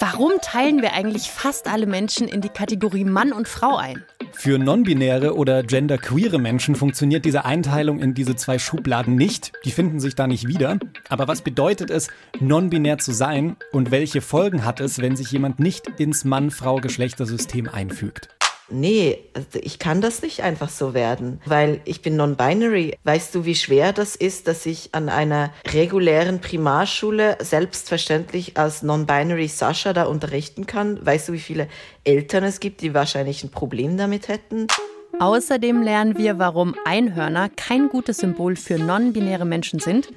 Warum teilen wir eigentlich fast alle Menschen in die Kategorie Mann und Frau ein? Für non-binäre oder genderqueere Menschen funktioniert diese Einteilung in diese zwei Schubladen nicht. Die finden sich da nicht wieder. Aber was bedeutet es, non-binär zu sein und welche Folgen hat es, wenn sich jemand nicht ins Mann-Frau-Geschlechtersystem einfügt? Nee, also ich kann das nicht einfach so werden, weil ich bin non-binary. Weißt du, wie schwer das ist, dass ich an einer regulären Primarschule selbstverständlich als non-binary Sascha da unterrichten kann? Weißt du, wie viele Eltern es gibt, die wahrscheinlich ein Problem damit hätten? Außerdem lernen wir, warum Einhörner kein gutes Symbol für non-binäre Menschen sind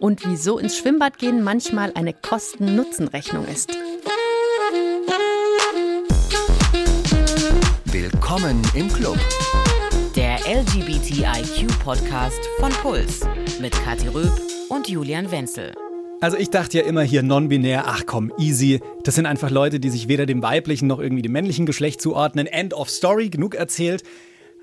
und wieso ins Schwimmbad gehen manchmal eine Kosten-Nutzen-Rechnung ist. Willkommen im Club. Der LGBTIQ-Podcast von Puls mit Kathi Röb und Julian Wenzel. Also ich dachte ja immer hier non-binär, ach komm, easy. Das sind einfach Leute, die sich weder dem weiblichen noch irgendwie dem männlichen Geschlecht zuordnen. End of story, genug erzählt.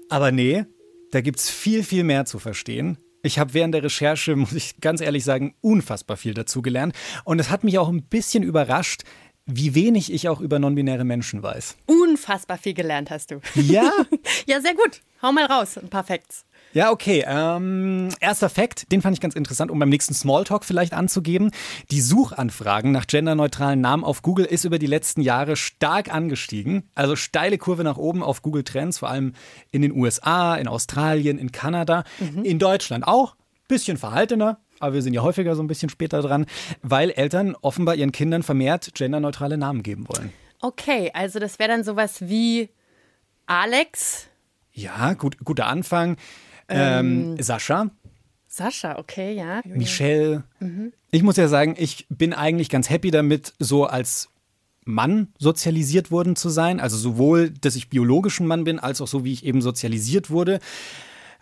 Aber nee, da gibt's viel, viel mehr zu verstehen. Ich habe während der Recherche, muss ich ganz ehrlich sagen, unfassbar viel dazu gelernt. Und es hat mich auch ein bisschen überrascht, wie wenig ich auch über non-binäre Menschen weiß. Unfassbar viel gelernt hast du. Ja? ja, sehr gut. Hau mal raus, ein paar Facts. Ja, okay. Ähm, erster Fakt, den fand ich ganz interessant, um beim nächsten Smalltalk vielleicht anzugeben. Die Suchanfragen nach genderneutralen Namen auf Google ist über die letzten Jahre stark angestiegen. Also steile Kurve nach oben auf Google Trends, vor allem in den USA, in Australien, in Kanada, mhm. in Deutschland auch. Bisschen verhaltener, aber wir sind ja häufiger so ein bisschen später dran, weil Eltern offenbar ihren Kindern vermehrt genderneutrale Namen geben wollen. Okay, also das wäre dann sowas wie Alex. Ja, gut, guter Anfang. Ähm, ähm, Sascha. Sascha, okay, ja. Michelle. Mhm. Ich muss ja sagen, ich bin eigentlich ganz happy damit, so als Mann sozialisiert worden zu sein. Also sowohl, dass ich biologisch ein Mann bin, als auch so, wie ich eben sozialisiert wurde.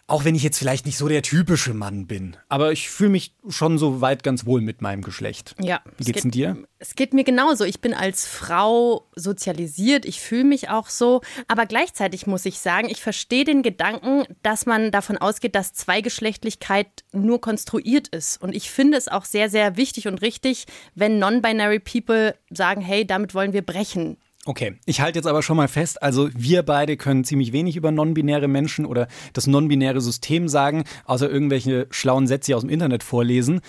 Auch wenn ich jetzt vielleicht nicht so der typische Mann bin. Aber ich fühle mich schon so weit ganz wohl mit meinem Geschlecht. Ja. Wie geht's geht, denn dir? Es geht mir genauso. Ich bin als Frau sozialisiert. Ich fühle mich auch so. Aber gleichzeitig muss ich sagen, ich verstehe den Gedanken, dass man davon ausgeht, dass Zweigeschlechtlichkeit nur konstruiert ist. Und ich finde es auch sehr, sehr wichtig und richtig, wenn non-binary People sagen, hey, damit wollen wir brechen. Okay, ich halte jetzt aber schon mal fest, also wir beide können ziemlich wenig über non-binäre Menschen oder das non-binäre System sagen, außer irgendwelche schlauen Sätze aus dem Internet vorlesen.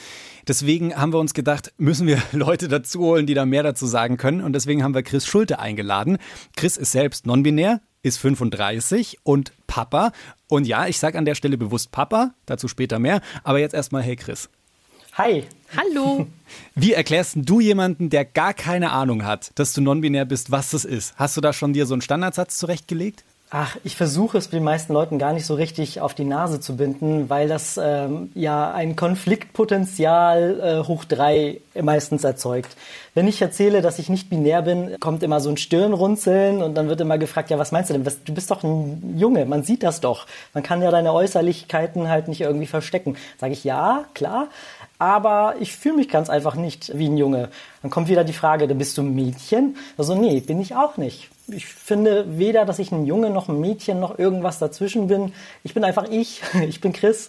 Deswegen haben wir uns gedacht, müssen wir Leute dazu holen, die da mehr dazu sagen können. Und deswegen haben wir Chris Schulte eingeladen. Chris ist selbst non-binär, ist 35 und Papa. Und ja, ich sage an der Stelle bewusst Papa, dazu später mehr. Aber jetzt erstmal, hey Chris. Hi. Hallo. Wie erklärst du jemanden, der gar keine Ahnung hat, dass du non-binär bist, was das ist? Hast du da schon dir so einen Standardsatz zurechtgelegt? Ach, ich versuche es den meisten Leuten gar nicht so richtig auf die Nase zu binden, weil das ähm, ja ein Konfliktpotenzial äh, hoch drei meistens erzeugt. Wenn ich erzähle, dass ich nicht binär bin, kommt immer so ein Stirnrunzeln und dann wird immer gefragt, ja, was meinst du denn? Du bist doch ein Junge, man sieht das doch. Man kann ja deine Äußerlichkeiten halt nicht irgendwie verstecken. Sage ich, ja, klar, aber ich fühle mich ganz einfach nicht wie ein Junge. Dann kommt wieder die Frage, bist du ein Mädchen? Also nee, bin ich auch nicht. Ich finde weder, dass ich ein Junge noch ein Mädchen noch irgendwas dazwischen bin. Ich bin einfach ich. Ich bin Chris.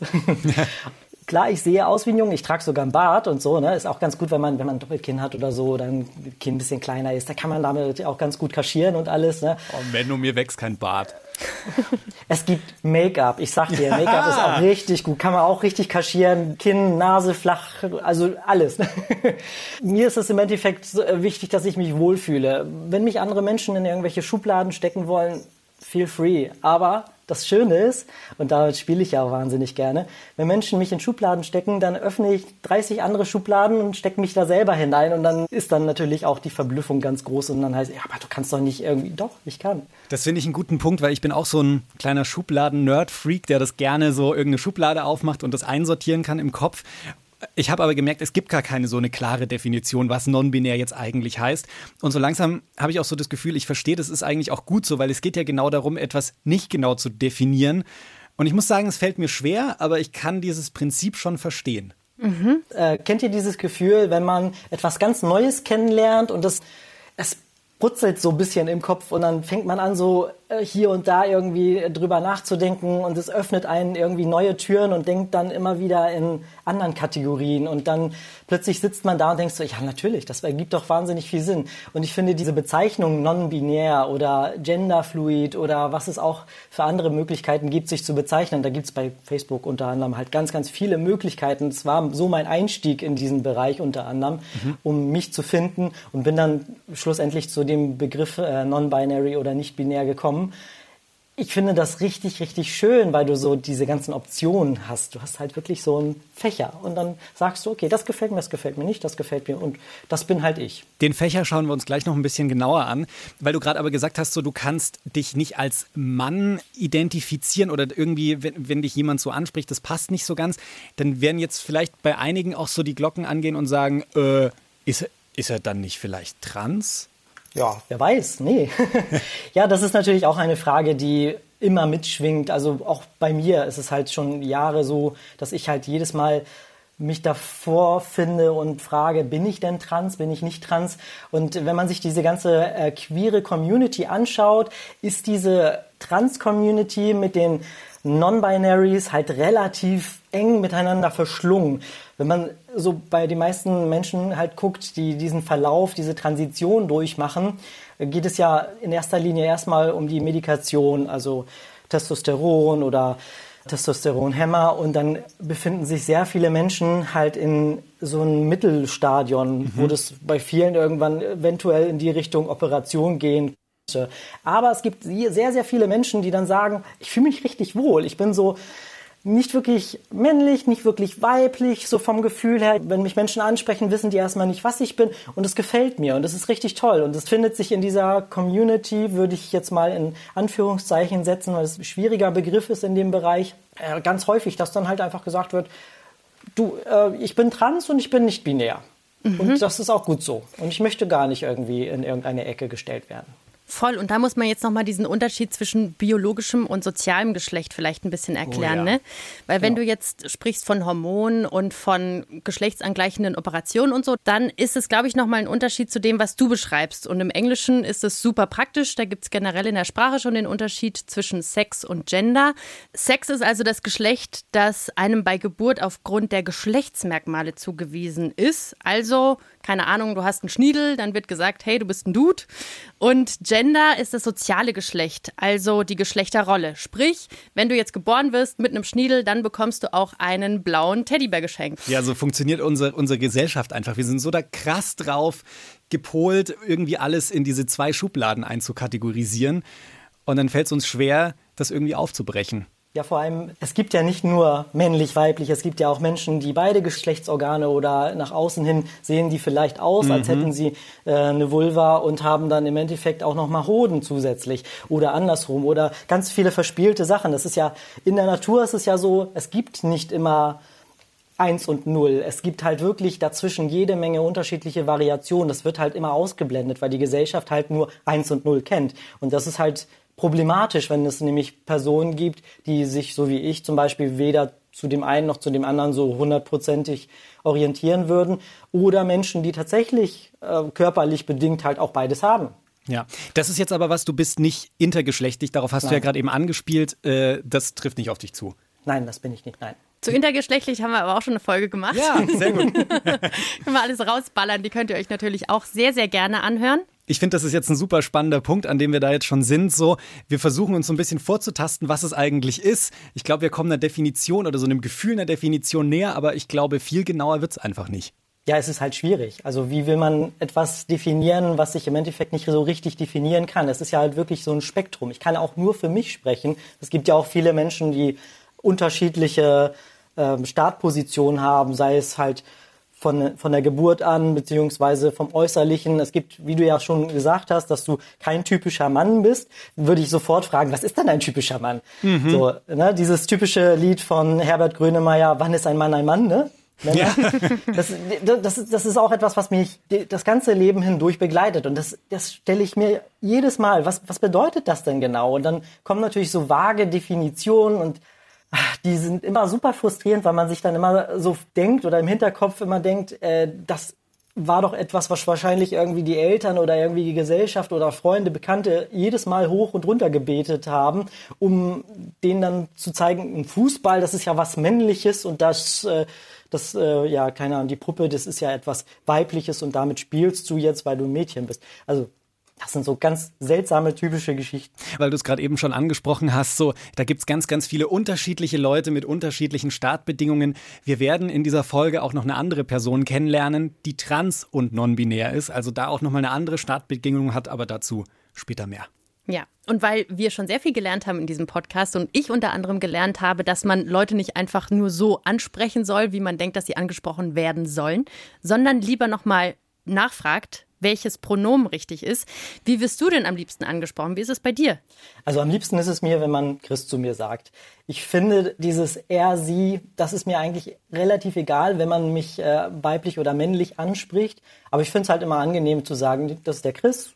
Klar, ich sehe aus wie ein Junge, ich trage sogar ein Bart und so, ne? Ist auch ganz gut, wenn man, wenn man ein Doppelkinn hat oder so, dann Kind ein bisschen kleiner ist, da kann man damit auch ganz gut kaschieren und alles, ne? Oh, wenn du mir wächst kein Bart. Es gibt Make-up. Ich sag dir, Make-up ist auch richtig gut. Kann man auch richtig kaschieren. Kinn, Nase flach, also alles. Mir ist es im Endeffekt äh, wichtig, dass ich mich wohlfühle. Wenn mich andere Menschen in irgendwelche Schubladen stecken wollen, feel free. Aber das Schöne ist, und damit spiele ich ja auch wahnsinnig gerne, wenn Menschen mich in Schubladen stecken, dann öffne ich 30 andere Schubladen und stecke mich da selber hinein und dann ist dann natürlich auch die Verblüffung ganz groß und dann heißt, ja, aber du kannst doch nicht irgendwie, doch, ich kann. Das finde ich einen guten Punkt, weil ich bin auch so ein kleiner Schubladen-Nerd-Freak, der das gerne so irgendeine Schublade aufmacht und das einsortieren kann im Kopf. Ich habe aber gemerkt, es gibt gar keine so eine klare Definition, was non-binär jetzt eigentlich heißt. Und so langsam habe ich auch so das Gefühl, ich verstehe, das ist eigentlich auch gut so, weil es geht ja genau darum, etwas nicht genau zu definieren. Und ich muss sagen, es fällt mir schwer, aber ich kann dieses Prinzip schon verstehen. Mhm. Äh, kennt ihr dieses Gefühl, wenn man etwas ganz Neues kennenlernt und es brutzelt so ein bisschen im Kopf und dann fängt man an, so hier und da irgendwie drüber nachzudenken und es öffnet einen irgendwie neue Türen und denkt dann immer wieder in anderen Kategorien und dann plötzlich sitzt man da und denkt so, ja natürlich, das ergibt doch wahnsinnig viel Sinn. Und ich finde diese Bezeichnung non-binär oder genderfluid oder was es auch für andere Möglichkeiten gibt, sich zu bezeichnen, da gibt es bei Facebook unter anderem halt ganz, ganz viele Möglichkeiten. Es war so mein Einstieg in diesen Bereich unter anderem, mhm. um mich zu finden und bin dann schlussendlich zu dem Begriff äh, non-binary oder nicht-binär gekommen ich finde das richtig, richtig schön, weil du so diese ganzen Optionen hast. Du hast halt wirklich so einen Fächer und dann sagst du, okay, das gefällt mir, das gefällt mir nicht, das gefällt mir und das bin halt ich. Den Fächer schauen wir uns gleich noch ein bisschen genauer an, weil du gerade aber gesagt hast, so du kannst dich nicht als Mann identifizieren oder irgendwie, wenn, wenn dich jemand so anspricht, das passt nicht so ganz, dann werden jetzt vielleicht bei einigen auch so die Glocken angehen und sagen, äh, ist, ist er dann nicht vielleicht trans? Ja, wer weiß, nee. ja, das ist natürlich auch eine Frage, die immer mitschwingt. Also auch bei mir ist es halt schon Jahre so, dass ich halt jedes Mal mich davor finde und frage, bin ich denn trans, bin ich nicht trans? Und wenn man sich diese ganze äh, queere Community anschaut, ist diese Trans-Community mit den Non-Binaries halt relativ eng miteinander verschlungen. Wenn man so bei den meisten Menschen halt guckt, die diesen Verlauf, diese Transition durchmachen, geht es ja in erster Linie erstmal um die Medikation, also Testosteron oder Testosteronhemmer und dann befinden sich sehr viele Menschen halt in so einem Mittelstadion, mhm. wo das bei vielen irgendwann eventuell in die Richtung Operation gehen aber es gibt sehr, sehr viele Menschen, die dann sagen, ich fühle mich richtig wohl. Ich bin so nicht wirklich männlich, nicht wirklich weiblich, so vom Gefühl her. Wenn mich Menschen ansprechen, wissen die erstmal nicht, was ich bin. Und es gefällt mir und es ist richtig toll. Und es findet sich in dieser Community, würde ich jetzt mal in Anführungszeichen setzen, weil es ein schwieriger Begriff ist in dem Bereich, äh, ganz häufig, dass dann halt einfach gesagt wird, du, äh, ich bin trans und ich bin nicht binär. Mhm. Und das ist auch gut so. Und ich möchte gar nicht irgendwie in irgendeine Ecke gestellt werden. Voll. Und da muss man jetzt nochmal diesen Unterschied zwischen biologischem und sozialem Geschlecht vielleicht ein bisschen erklären. Oh ja. ne? Weil wenn ja. du jetzt sprichst von Hormonen und von geschlechtsangleichenden Operationen und so, dann ist es, glaube ich, nochmal ein Unterschied zu dem, was du beschreibst. Und im Englischen ist es super praktisch. Da gibt es generell in der Sprache schon den Unterschied zwischen Sex und Gender. Sex ist also das Geschlecht, das einem bei Geburt aufgrund der Geschlechtsmerkmale zugewiesen ist. Also keine Ahnung, du hast einen Schniedel, dann wird gesagt, hey, du bist ein Dude. Und Gender ist das soziale Geschlecht, also die Geschlechterrolle. Sprich, wenn du jetzt geboren wirst mit einem Schniedel, dann bekommst du auch einen blauen Teddybär geschenkt. Ja, so funktioniert unsere, unsere Gesellschaft einfach. Wir sind so da krass drauf gepolt, irgendwie alles in diese zwei Schubladen einzukategorisieren. Und dann fällt es uns schwer, das irgendwie aufzubrechen. Ja, vor allem, es gibt ja nicht nur männlich-weiblich, es gibt ja auch Menschen, die beide Geschlechtsorgane oder nach außen hin sehen die vielleicht aus, mhm. als hätten sie äh, eine Vulva und haben dann im Endeffekt auch nochmal Hoden zusätzlich oder andersrum oder ganz viele verspielte Sachen. Das ist ja, in der Natur ist es ja so, es gibt nicht immer eins und null. Es gibt halt wirklich dazwischen jede Menge unterschiedliche Variationen. Das wird halt immer ausgeblendet, weil die Gesellschaft halt nur eins und null kennt. Und das ist halt problematisch, wenn es nämlich Personen gibt, die sich, so wie ich zum Beispiel, weder zu dem einen noch zu dem anderen so hundertprozentig orientieren würden oder Menschen, die tatsächlich äh, körperlich bedingt halt auch beides haben. Ja, das ist jetzt aber was, du bist nicht intergeschlechtlich, darauf hast nein. du ja gerade eben angespielt, äh, das trifft nicht auf dich zu. Nein, das bin ich nicht, nein. Zu intergeschlechtlich haben wir aber auch schon eine Folge gemacht. Ja, sehr gut. Können wir alles rausballern, die könnt ihr euch natürlich auch sehr, sehr gerne anhören. Ich finde, das ist jetzt ein super spannender Punkt, an dem wir da jetzt schon sind. So, wir versuchen uns so ein bisschen vorzutasten, was es eigentlich ist. Ich glaube, wir kommen einer Definition oder so einem Gefühl einer Definition näher, aber ich glaube, viel genauer wird es einfach nicht. Ja, es ist halt schwierig. Also wie will man etwas definieren, was sich im Endeffekt nicht so richtig definieren kann? Es ist ja halt wirklich so ein Spektrum. Ich kann auch nur für mich sprechen. Es gibt ja auch viele Menschen, die unterschiedliche äh, Startpositionen haben, sei es halt von, von der Geburt an, beziehungsweise vom Äußerlichen. Es gibt, wie du ja schon gesagt hast, dass du kein typischer Mann bist, würde ich sofort fragen, was ist denn ein typischer Mann? Mhm. So, ne, dieses typische Lied von Herbert Grönemeyer, wann ist ein Mann ein Mann, ne? Ja. Das, das, ist, das ist auch etwas, was mich das ganze Leben hindurch begleitet. Und das, das stelle ich mir jedes Mal. Was, was bedeutet das denn genau? Und dann kommen natürlich so vage Definitionen und die sind immer super frustrierend, weil man sich dann immer so denkt oder im Hinterkopf immer denkt, äh, das war doch etwas, was wahrscheinlich irgendwie die Eltern oder irgendwie die Gesellschaft oder Freunde, Bekannte jedes Mal hoch und runter gebetet haben, um denen dann zu zeigen, im Fußball, das ist ja was Männliches und das, äh, das, äh, ja, keine Ahnung, die Puppe, das ist ja etwas Weibliches und damit spielst du jetzt, weil du ein Mädchen bist. Also das sind so ganz seltsame, typische Geschichten. Weil du es gerade eben schon angesprochen hast, so, da gibt's ganz, ganz viele unterschiedliche Leute mit unterschiedlichen Startbedingungen. Wir werden in dieser Folge auch noch eine andere Person kennenlernen, die trans und non-binär ist, also da auch nochmal eine andere Startbedingung hat, aber dazu später mehr. Ja, und weil wir schon sehr viel gelernt haben in diesem Podcast und ich unter anderem gelernt habe, dass man Leute nicht einfach nur so ansprechen soll, wie man denkt, dass sie angesprochen werden sollen, sondern lieber nochmal nachfragt, welches Pronomen richtig ist. Wie wirst du denn am liebsten angesprochen? Wie ist es bei dir? Also am liebsten ist es mir, wenn man Chris zu mir sagt. Ich finde dieses er, sie, das ist mir eigentlich relativ egal, wenn man mich äh, weiblich oder männlich anspricht. Aber ich finde es halt immer angenehm zu sagen, das ist der Chris,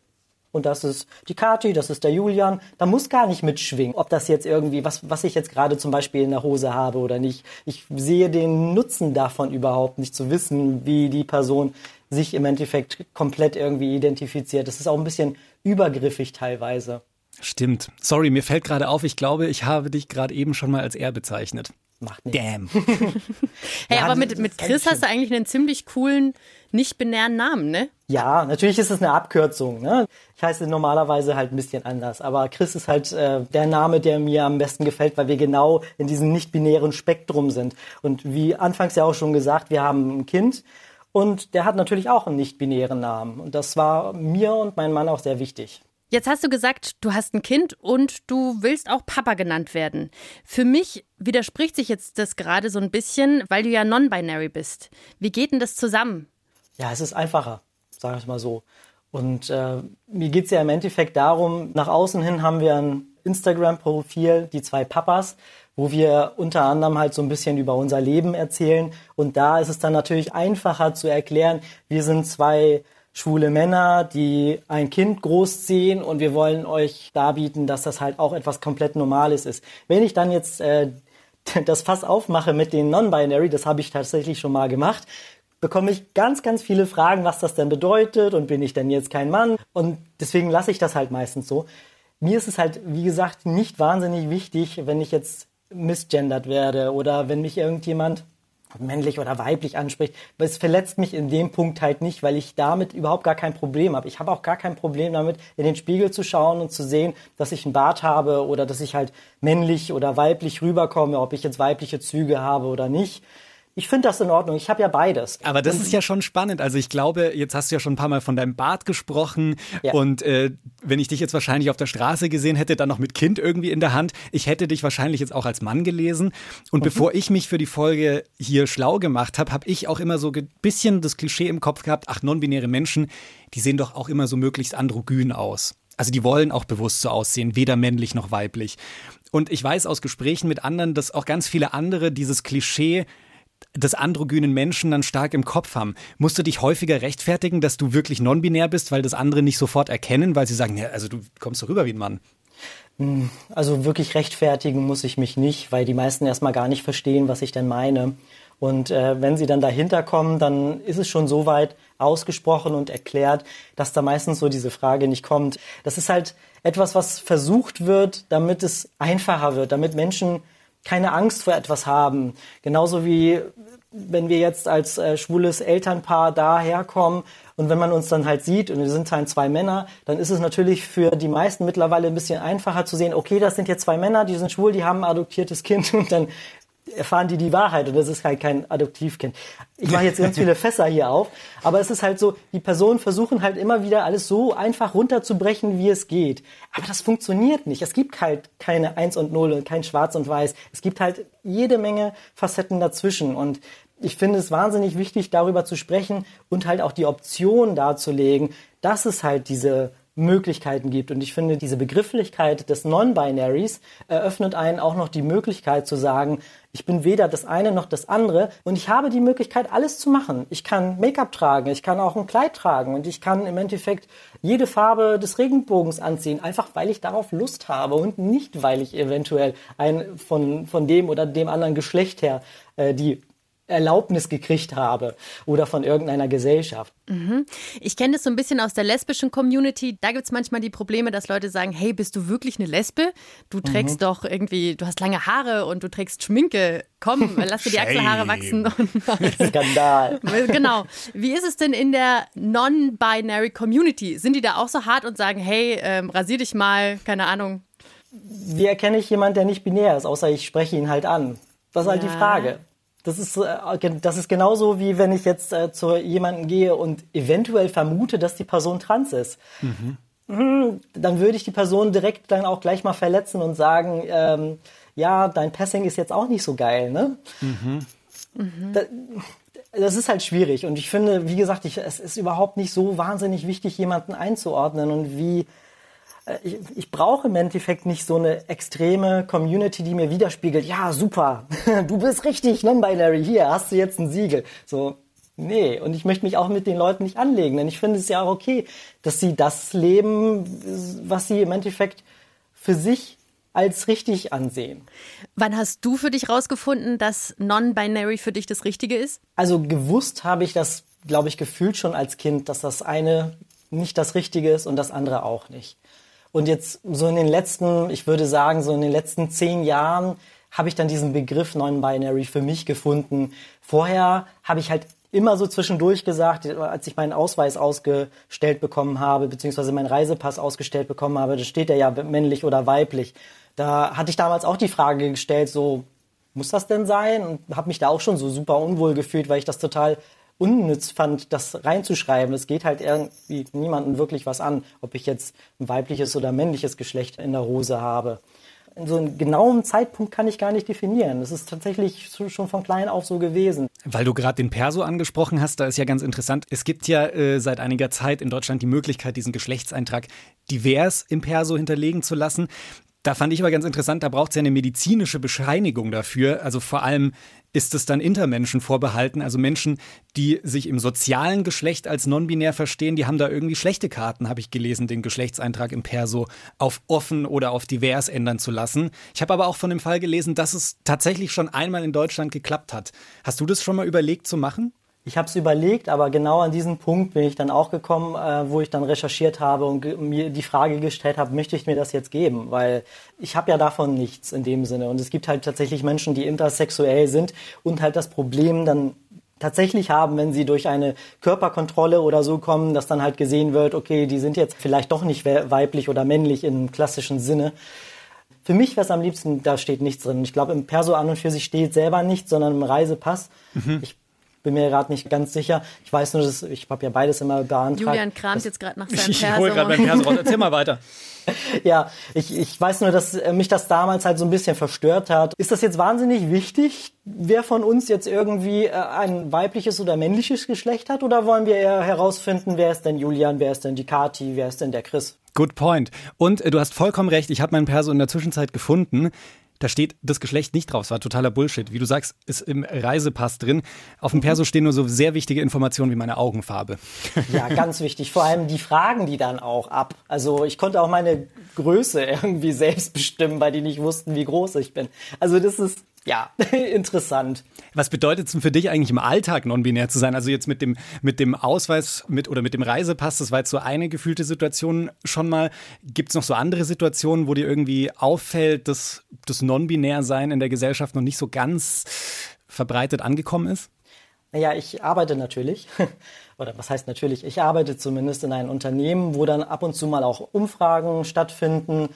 und das ist die Kati, das ist der Julian. Da muss gar nicht mitschwingen, ob das jetzt irgendwie, was, was ich jetzt gerade zum Beispiel in der Hose habe oder nicht. Ich sehe den Nutzen davon überhaupt nicht zu wissen, wie die Person sich im Endeffekt komplett irgendwie identifiziert. Das ist auch ein bisschen übergriffig teilweise. Stimmt. Sorry, mir fällt gerade auf, ich glaube, ich habe dich gerade eben schon mal als er bezeichnet. Macht nichts. Damn. hey, ja, aber mit, mit Chris hast du eigentlich einen ziemlich coolen, nicht binären Namen, ne? Ja, natürlich ist es eine Abkürzung. Ne? Ich heiße normalerweise halt ein bisschen anders, aber Chris ist halt äh, der Name, der mir am besten gefällt, weil wir genau in diesem nicht-binären Spektrum sind. Und wie anfangs ja auch schon gesagt, wir haben ein Kind und der hat natürlich auch einen nicht-binären Namen. Und das war mir und meinem Mann auch sehr wichtig. Jetzt hast du gesagt, du hast ein Kind und du willst auch Papa genannt werden. Für mich widerspricht sich jetzt das gerade so ein bisschen, weil du ja non-binary bist. Wie geht denn das zusammen? Ja, es ist einfacher, sagen wir es mal so. Und äh, mir geht es ja im Endeffekt darum, nach außen hin haben wir ein Instagram-Profil, die zwei Papas, wo wir unter anderem halt so ein bisschen über unser Leben erzählen. Und da ist es dann natürlich einfacher zu erklären, wir sind zwei schwule Männer, die ein Kind großziehen und wir wollen euch darbieten, dass das halt auch etwas komplett Normales ist. Wenn ich dann jetzt äh, das Fass aufmache mit den Non-Binary, das habe ich tatsächlich schon mal gemacht, bekomme ich ganz, ganz viele Fragen, was das denn bedeutet und bin ich denn jetzt kein Mann? Und deswegen lasse ich das halt meistens so. Mir ist es halt, wie gesagt, nicht wahnsinnig wichtig, wenn ich jetzt misgendert werde oder wenn mich irgendjemand männlich oder weiblich anspricht. Es verletzt mich in dem Punkt halt nicht, weil ich damit überhaupt gar kein Problem habe. Ich habe auch gar kein Problem damit, in den Spiegel zu schauen und zu sehen, dass ich einen Bart habe oder dass ich halt männlich oder weiblich rüberkomme, ob ich jetzt weibliche Züge habe oder nicht. Ich finde das in Ordnung. Ich habe ja beides. Aber das ist ja schon spannend. Also ich glaube, jetzt hast du ja schon ein paar Mal von deinem Bart gesprochen. Ja. Und äh, wenn ich dich jetzt wahrscheinlich auf der Straße gesehen hätte, dann noch mit Kind irgendwie in der Hand, ich hätte dich wahrscheinlich jetzt auch als Mann gelesen. Und mhm. bevor ich mich für die Folge hier schlau gemacht habe, habe ich auch immer so ein bisschen das Klischee im Kopf gehabt, ach, non-binäre Menschen, die sehen doch auch immer so möglichst androgyn aus. Also die wollen auch bewusst so aussehen, weder männlich noch weiblich. Und ich weiß aus Gesprächen mit anderen, dass auch ganz viele andere dieses Klischee des androgynen Menschen dann stark im Kopf haben. Musst du dich häufiger rechtfertigen, dass du wirklich non-binär bist, weil das andere nicht sofort erkennen, weil sie sagen, ja, also du kommst doch rüber wie ein Mann. Hm, also wirklich rechtfertigen muss ich mich nicht, weil die meisten erstmal gar nicht verstehen, was ich denn meine. Und äh, wenn sie dann dahinter kommen, dann ist es schon so weit ausgesprochen und erklärt, dass da meistens so diese Frage nicht kommt. Das ist halt etwas, was versucht wird, damit es einfacher wird, damit Menschen keine Angst vor etwas haben. Genauso wie wenn wir jetzt als äh, schwules Elternpaar daherkommen und wenn man uns dann halt sieht und wir sind halt zwei Männer, dann ist es natürlich für die meisten mittlerweile ein bisschen einfacher zu sehen, okay, das sind jetzt zwei Männer, die sind schwul, die haben ein adoptiertes Kind und dann erfahren die die Wahrheit und das ist halt kein Adoptivkind. Ich mache jetzt ganz viele Fässer hier auf, aber es ist halt so, die Personen versuchen halt immer wieder alles so einfach runterzubrechen, wie es geht. Aber das funktioniert nicht. Es gibt halt keine Eins und Null und kein Schwarz und Weiß. Es gibt halt jede Menge Facetten dazwischen und ich finde es wahnsinnig wichtig, darüber zu sprechen und halt auch die Option darzulegen, dass es halt diese Möglichkeiten gibt. Und ich finde, diese Begrifflichkeit des Non-Binaries eröffnet einen auch noch die Möglichkeit zu sagen, ich bin weder das eine noch das andere und ich habe die Möglichkeit, alles zu machen. Ich kann Make-up tragen, ich kann auch ein Kleid tragen und ich kann im Endeffekt jede Farbe des Regenbogens anziehen, einfach weil ich darauf Lust habe und nicht, weil ich eventuell ein von, von dem oder dem anderen Geschlecht her äh, die Erlaubnis gekriegt habe oder von irgendeiner Gesellschaft. Mhm. Ich kenne das so ein bisschen aus der lesbischen Community. Da gibt es manchmal die Probleme, dass Leute sagen, hey, bist du wirklich eine Lesbe? Du trägst mhm. doch irgendwie, du hast lange Haare und du trägst Schminke. Komm, lass dir die Achselhaare wachsen. Skandal. genau. Wie ist es denn in der Non-Binary Community? Sind die da auch so hart und sagen, hey, ähm, rasier dich mal, keine Ahnung? Wie erkenne ich jemanden, der nicht binär ist, außer ich spreche ihn halt an? Das ist halt die Frage. Das ist, äh, das ist genauso wie wenn ich jetzt äh, zu jemandem gehe und eventuell vermute, dass die Person trans ist. Mhm. Mhm, dann würde ich die Person direkt dann auch gleich mal verletzen und sagen, ähm, ja, dein Passing ist jetzt auch nicht so geil, ne? Mhm. Da, das ist halt schwierig und ich finde, wie gesagt, ich, es ist überhaupt nicht so wahnsinnig wichtig, jemanden einzuordnen und wie ich, ich brauche im Endeffekt nicht so eine extreme Community, die mir widerspiegelt, ja, super, du bist richtig non-binary, hier hast du jetzt ein Siegel. So, nee, und ich möchte mich auch mit den Leuten nicht anlegen, denn ich finde es ja auch okay, dass sie das leben, was sie im Endeffekt für sich als richtig ansehen. Wann hast du für dich rausgefunden, dass non-binary für dich das Richtige ist? Also gewusst habe ich das, glaube ich, gefühlt schon als Kind, dass das eine nicht das Richtige ist und das andere auch nicht. Und jetzt so in den letzten, ich würde sagen, so in den letzten zehn Jahren habe ich dann diesen Begriff Non-Binary für mich gefunden. Vorher habe ich halt immer so zwischendurch gesagt, als ich meinen Ausweis ausgestellt bekommen habe, beziehungsweise meinen Reisepass ausgestellt bekommen habe, da steht ja männlich oder weiblich. Da hatte ich damals auch die Frage gestellt, so, muss das denn sein? Und habe mich da auch schon so super unwohl gefühlt, weil ich das total unnütz fand, das reinzuschreiben. Es geht halt irgendwie niemandem wirklich was an, ob ich jetzt ein weibliches oder männliches Geschlecht in der Hose habe. In so einem genauen Zeitpunkt kann ich gar nicht definieren. Das ist tatsächlich schon von klein auf so gewesen. Weil du gerade den Perso angesprochen hast, da ist ja ganz interessant. Es gibt ja äh, seit einiger Zeit in Deutschland die Möglichkeit, diesen Geschlechtseintrag divers im Perso hinterlegen zu lassen. Da fand ich aber ganz interessant, da braucht es ja eine medizinische Bescheinigung dafür. Also vor allem ist es dann Intermenschen vorbehalten, also Menschen, die sich im sozialen Geschlecht als non-binär verstehen, die haben da irgendwie schlechte Karten, habe ich gelesen, den Geschlechtseintrag im Perso auf offen oder auf divers ändern zu lassen. Ich habe aber auch von dem Fall gelesen, dass es tatsächlich schon einmal in Deutschland geklappt hat. Hast du das schon mal überlegt zu machen? Ich habe es überlegt, aber genau an diesen Punkt bin ich dann auch gekommen, äh, wo ich dann recherchiert habe und mir die Frage gestellt habe, möchte ich mir das jetzt geben? Weil ich habe ja davon nichts in dem Sinne. Und es gibt halt tatsächlich Menschen, die intersexuell sind und halt das Problem dann tatsächlich haben, wenn sie durch eine Körperkontrolle oder so kommen, dass dann halt gesehen wird, okay, die sind jetzt vielleicht doch nicht weiblich oder männlich im klassischen Sinne. Für mich wäre es am liebsten, da steht nichts drin. Ich glaube, im Perso an und für sich steht selber nichts, sondern im Reisepass. Mhm. Ich bin mir gerade nicht ganz sicher. Ich weiß nur, dass ich habe ja beides immer beantragt. Julian kramt jetzt gerade nach seinem Perso. Ich hole gerade mein Perso raus. Erzähl mal weiter. ja, ich, ich weiß nur, dass mich das damals halt so ein bisschen verstört hat. Ist das jetzt wahnsinnig wichtig, wer von uns jetzt irgendwie äh, ein weibliches oder männliches Geschlecht hat? Oder wollen wir eher herausfinden, wer ist denn Julian, wer ist denn die Kati, wer ist denn der Chris? Good point. Und äh, du hast vollkommen recht, ich habe mein Perso in der Zwischenzeit gefunden. Da steht das Geschlecht nicht drauf. Es war totaler Bullshit. Wie du sagst, ist im Reisepass drin. Auf dem Perso stehen nur so sehr wichtige Informationen wie meine Augenfarbe. Ja, ganz wichtig. Vor allem die fragen die dann auch ab. Also ich konnte auch meine Größe irgendwie selbst bestimmen, weil die nicht wussten, wie groß ich bin. Also das ist ja, interessant. Was bedeutet es denn für dich eigentlich im Alltag non-binär zu sein? Also jetzt mit dem, mit dem Ausweis mit, oder mit dem Reisepass, das war jetzt so eine gefühlte Situation schon mal. Gibt es noch so andere Situationen, wo dir irgendwie auffällt, dass das Non-Binär-Sein in der Gesellschaft noch nicht so ganz verbreitet angekommen ist? Naja, ich arbeite natürlich, oder was heißt natürlich, ich arbeite zumindest in einem Unternehmen, wo dann ab und zu mal auch Umfragen stattfinden,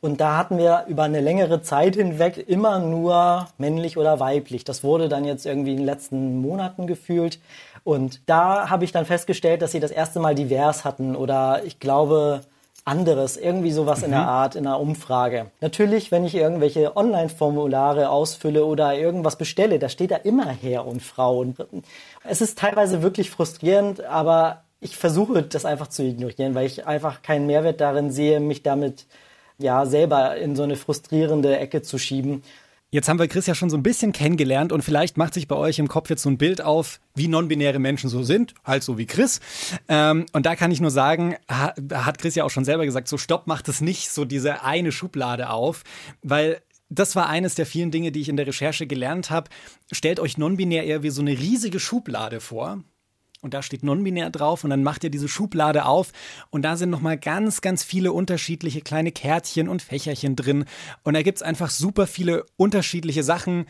und da hatten wir über eine längere Zeit hinweg immer nur männlich oder weiblich. Das wurde dann jetzt irgendwie in den letzten Monaten gefühlt. Und da habe ich dann festgestellt, dass sie das erste Mal divers hatten oder ich glaube anderes, irgendwie sowas mhm. in der mhm. Art in einer Umfrage. Natürlich, wenn ich irgendwelche Online-Formulare ausfülle oder irgendwas bestelle, da steht da immer Herr und Frau. Und es ist teilweise wirklich frustrierend, aber ich versuche das einfach zu ignorieren, weil ich einfach keinen Mehrwert darin sehe, mich damit ja selber in so eine frustrierende Ecke zu schieben. Jetzt haben wir Chris ja schon so ein bisschen kennengelernt und vielleicht macht sich bei euch im Kopf jetzt so ein Bild auf, wie non-binäre Menschen so sind, halt so wie Chris. Ähm, und da kann ich nur sagen, hat Chris ja auch schon selber gesagt, so stopp, macht es nicht so diese eine Schublade auf, weil das war eines der vielen Dinge, die ich in der Recherche gelernt habe. Stellt euch non-binär eher wie so eine riesige Schublade vor. Und da steht non-binär drauf und dann macht ihr diese Schublade auf und da sind nochmal ganz, ganz viele unterschiedliche kleine Kärtchen und Fächerchen drin. Und da gibt's einfach super viele unterschiedliche Sachen,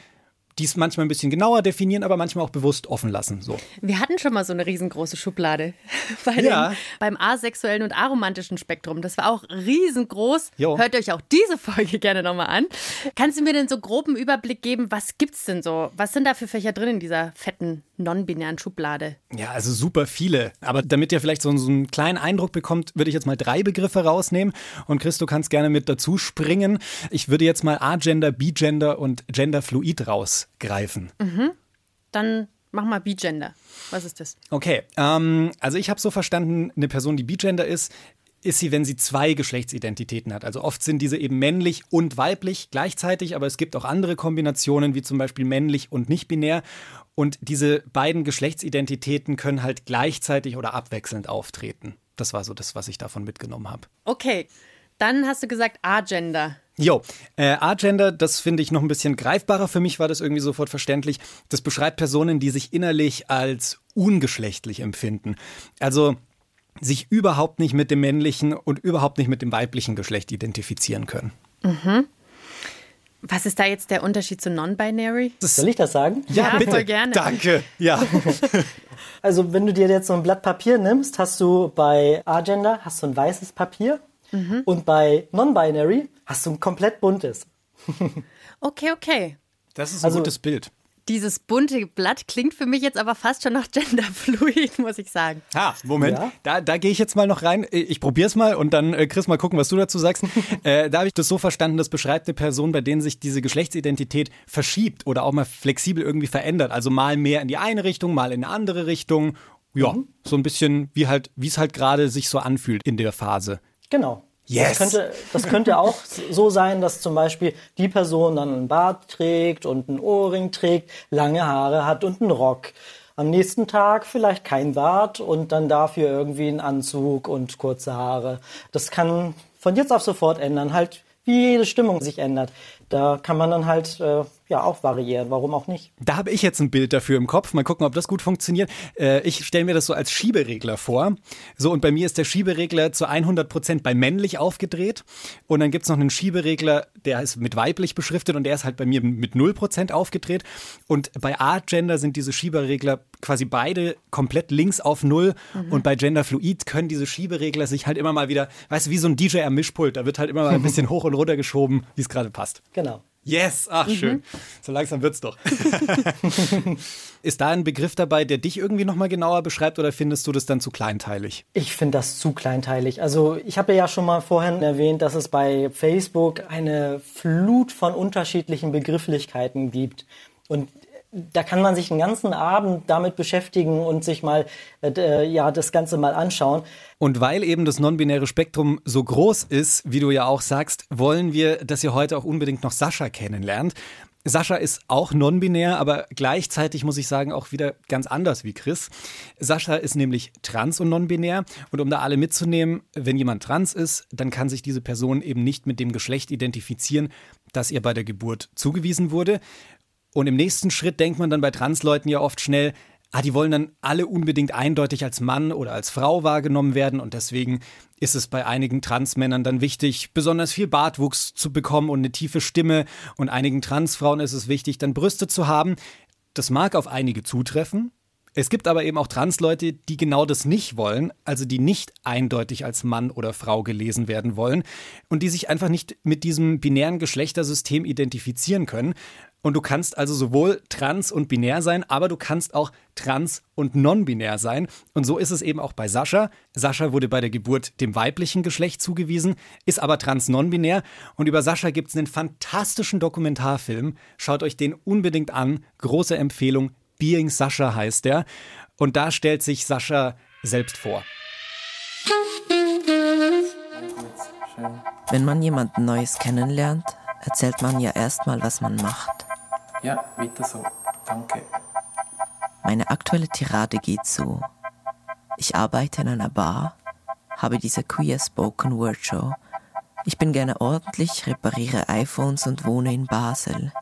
die es manchmal ein bisschen genauer definieren, aber manchmal auch bewusst offen lassen. So. Wir hatten schon mal so eine riesengroße Schublade bei Ja. dem, beim asexuellen und aromantischen Spektrum. Das war auch riesengroß. Jo. Hört euch auch diese Folge gerne nochmal an. Kannst du mir denn so groben Überblick geben, was gibt's denn so? Was sind da für Fächer drin in dieser fetten non-binären Schublade? Ja, also super viele. Aber damit ihr vielleicht so, so einen kleinen Eindruck bekommt, würde ich jetzt mal drei Begriffe rausnehmen. Und Chris, du kannst gerne mit dazu springen. Ich würde jetzt mal Agender, Bigender und Genderfluid rausgreifen. Dann mach mal Bigender. Was ist das? Okay, ähm, also ich habe so verstanden, eine Person, die Bigender ist, ist sie, wenn sie zwei Geschlechtsidentitäten hat. Also oft sind diese eben männlich und weiblich gleichzeitig, aber es gibt auch andere Kombinationen, wie zum Beispiel männlich und nicht binär. Und diese beiden Geschlechtsidentitäten können halt gleichzeitig oder abwechselnd auftreten. Das war so das, was ich davon mitgenommen habe. Okay, dann hast du gesagt Agender. Jo, äh, Agender, das finde ich noch ein bisschen greifbarer. Für mich war das irgendwie sofort verständlich. Das beschreibt Personen, die sich innerlich als ungeschlechtlich empfinden. Also sich überhaupt nicht mit dem männlichen und überhaupt nicht mit dem weiblichen Geschlecht identifizieren können. Was ist da jetzt der Unterschied zu Non-Binary? Soll ich das sagen? Ja, voll gerne. Danke. Ja. Also wenn du dir jetzt so ein Blatt Papier nimmst, hast du bei Agenda hast du ein weißes Papier und bei Non-Binary hast du ein komplett buntes. Okay, okay. Das ist ein Also- gutes Bild. Dieses bunte Blatt klingt für mich jetzt aber fast schon nach Genderfluid, muss ich sagen. Ah, Moment. Ja? Da, da gehe ich jetzt mal noch rein. Ich probiere es mal und dann, äh, Chris, mal gucken, was du dazu sagst. äh, da habe ich das so verstanden, das beschreibt eine Person, bei denen sich diese Geschlechtsidentität verschiebt oder auch mal flexibel irgendwie verändert. Also mal mehr in die eine Richtung, mal in eine andere Richtung. Ja, so ein bisschen wie halt, wie es halt gerade sich so anfühlt in der Phase. Genau. Yes. Das könnte, das könnte auch so sein, dass zum Beispiel die Person dann einen Bart trägt und einen Ohrring trägt, lange Haare hat und einen Rock. Am nächsten Tag vielleicht kein Bart und dann dafür irgendwie einen Anzug und kurze Haare. Das kann von jetzt auf sofort ändern, halt wie jede Stimmung sich ändert. Da kann man dann halt äh, ja auch variieren, warum auch nicht. Da habe ich jetzt ein Bild dafür im Kopf. Mal gucken, ob das gut funktioniert. Äh, ich stelle mir das so als Schieberegler vor. So, und bei mir ist der Schieberegler zu 100 Prozent bei männlich aufgedreht. Und dann gibt's noch einen Schieberegler, der ist mit weiblich beschriftet und der ist halt bei mir mit 0 Prozent aufgedreht. Und bei Art Gender sind diese Schieberegler quasi beide komplett links auf Null. Und bei Gender Fluid können diese Schieberegler sich halt immer mal wieder, weißt du, wie so ein DJ am Mischpult. Da wird halt immer mal ein bisschen hoch und runter geschoben, wie es gerade passt. Genau. Yes, ach schön. So langsam wird's doch. Ist da ein Begriff dabei, der dich irgendwie noch mal genauer beschreibt oder findest du das dann zu kleinteilig? Ich finde das zu kleinteilig. Also ich habe ja schon mal vorhin erwähnt, dass es bei Facebook eine Flut von unterschiedlichen Begrifflichkeiten gibt. Und da kann man sich einen ganzen Abend damit beschäftigen und sich mal äh, ja das Ganze mal anschauen. Und weil eben das non-binäre Spektrum so groß ist, wie du ja auch sagst, wollen wir, dass ihr heute auch unbedingt noch Sascha kennenlernt. Sascha ist auch non-binär, aber gleichzeitig muss ich sagen auch wieder ganz anders wie Chris. Sascha ist nämlich trans und non-binär und um da alle mitzunehmen, wenn jemand trans ist, dann kann sich diese Person eben nicht mit dem Geschlecht identifizieren, das ihr bei der Geburt zugewiesen wurde. Und im nächsten Schritt denkt man dann bei Transleuten ja oft schnell, ah, die wollen dann alle unbedingt eindeutig als Mann oder als Frau wahrgenommen werden und deswegen ist es bei einigen Transmännern dann wichtig, besonders viel Bartwuchs zu bekommen und eine tiefe Stimme und einigen Transfrauen ist es wichtig, dann Brüste zu haben. Das mag auf einige zutreffen. Es gibt aber eben auch Transleute, die genau das nicht wollen, also die nicht eindeutig als Mann oder Frau gelesen werden wollen und die sich einfach nicht mit diesem binären Geschlechtersystem identifizieren können. Und du kannst also sowohl trans und binär sein, aber du kannst auch trans und non-binär sein. Und so ist es eben auch bei Sascha. Sascha wurde bei der Geburt dem weiblichen Geschlecht zugewiesen, ist aber trans-non-binär. Und über Sascha gibt es einen fantastischen Dokumentarfilm. Schaut euch den unbedingt an. Große Empfehlung. Being Sascha heißt der. Und da stellt sich Sascha selbst vor. Wenn man jemanden Neues kennenlernt, erzählt man ja erstmal, was man macht. Ja, weiter so. Danke. Meine aktuelle Tirade geht so. Ich arbeite in einer Bar, habe diese Queer Spoken Word Show, Ich bin gerne ordentlich, repariere iPhones und wohne in Basel.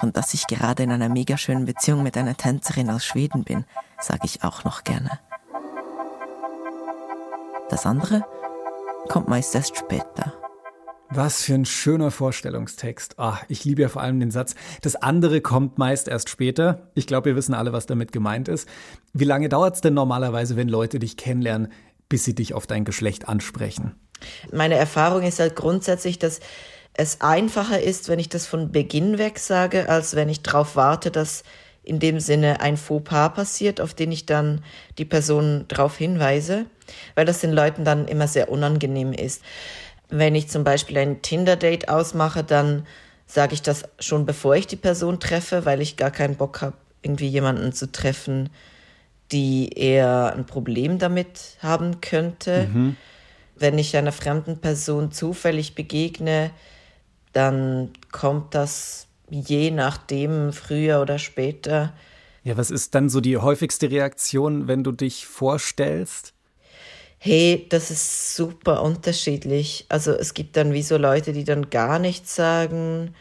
Und dass ich gerade in einer mega schönen Beziehung mit einer Tänzerin aus Schweden bin, sage ich auch noch gerne. Das andere kommt meist erst später. Was für ein schöner Vorstellungstext. Ah, ich liebe ja vor allem den Satz, das andere kommt meist erst später. Ich glaube, wir wissen alle, was damit gemeint ist. Wie lange dauert es denn normalerweise, wenn Leute dich kennenlernen, bis sie dich auf dein Geschlecht ansprechen? Meine Erfahrung ist halt grundsätzlich, dass es einfacher ist, wenn ich das von Beginn weg sage, als wenn ich darauf warte, dass in dem Sinne ein Fauxpas passiert, auf den ich dann die Person darauf hinweise, weil das den Leuten dann immer sehr unangenehm ist. Wenn ich zum Beispiel ein Tinder-Date ausmache, dann sage ich das schon bevor ich die Person treffe, weil ich gar keinen Bock habe, irgendwie jemanden zu treffen, die eher ein Problem damit haben könnte. Mhm. Wenn ich einer fremden Person zufällig begegne, dann kommt das je nachdem früher oder später. Ja, was ist dann so die häufigste Reaktion, wenn du dich vorstellst? Hey, das ist super unterschiedlich. Also es gibt dann wie so Leute, die dann gar nichts sagen,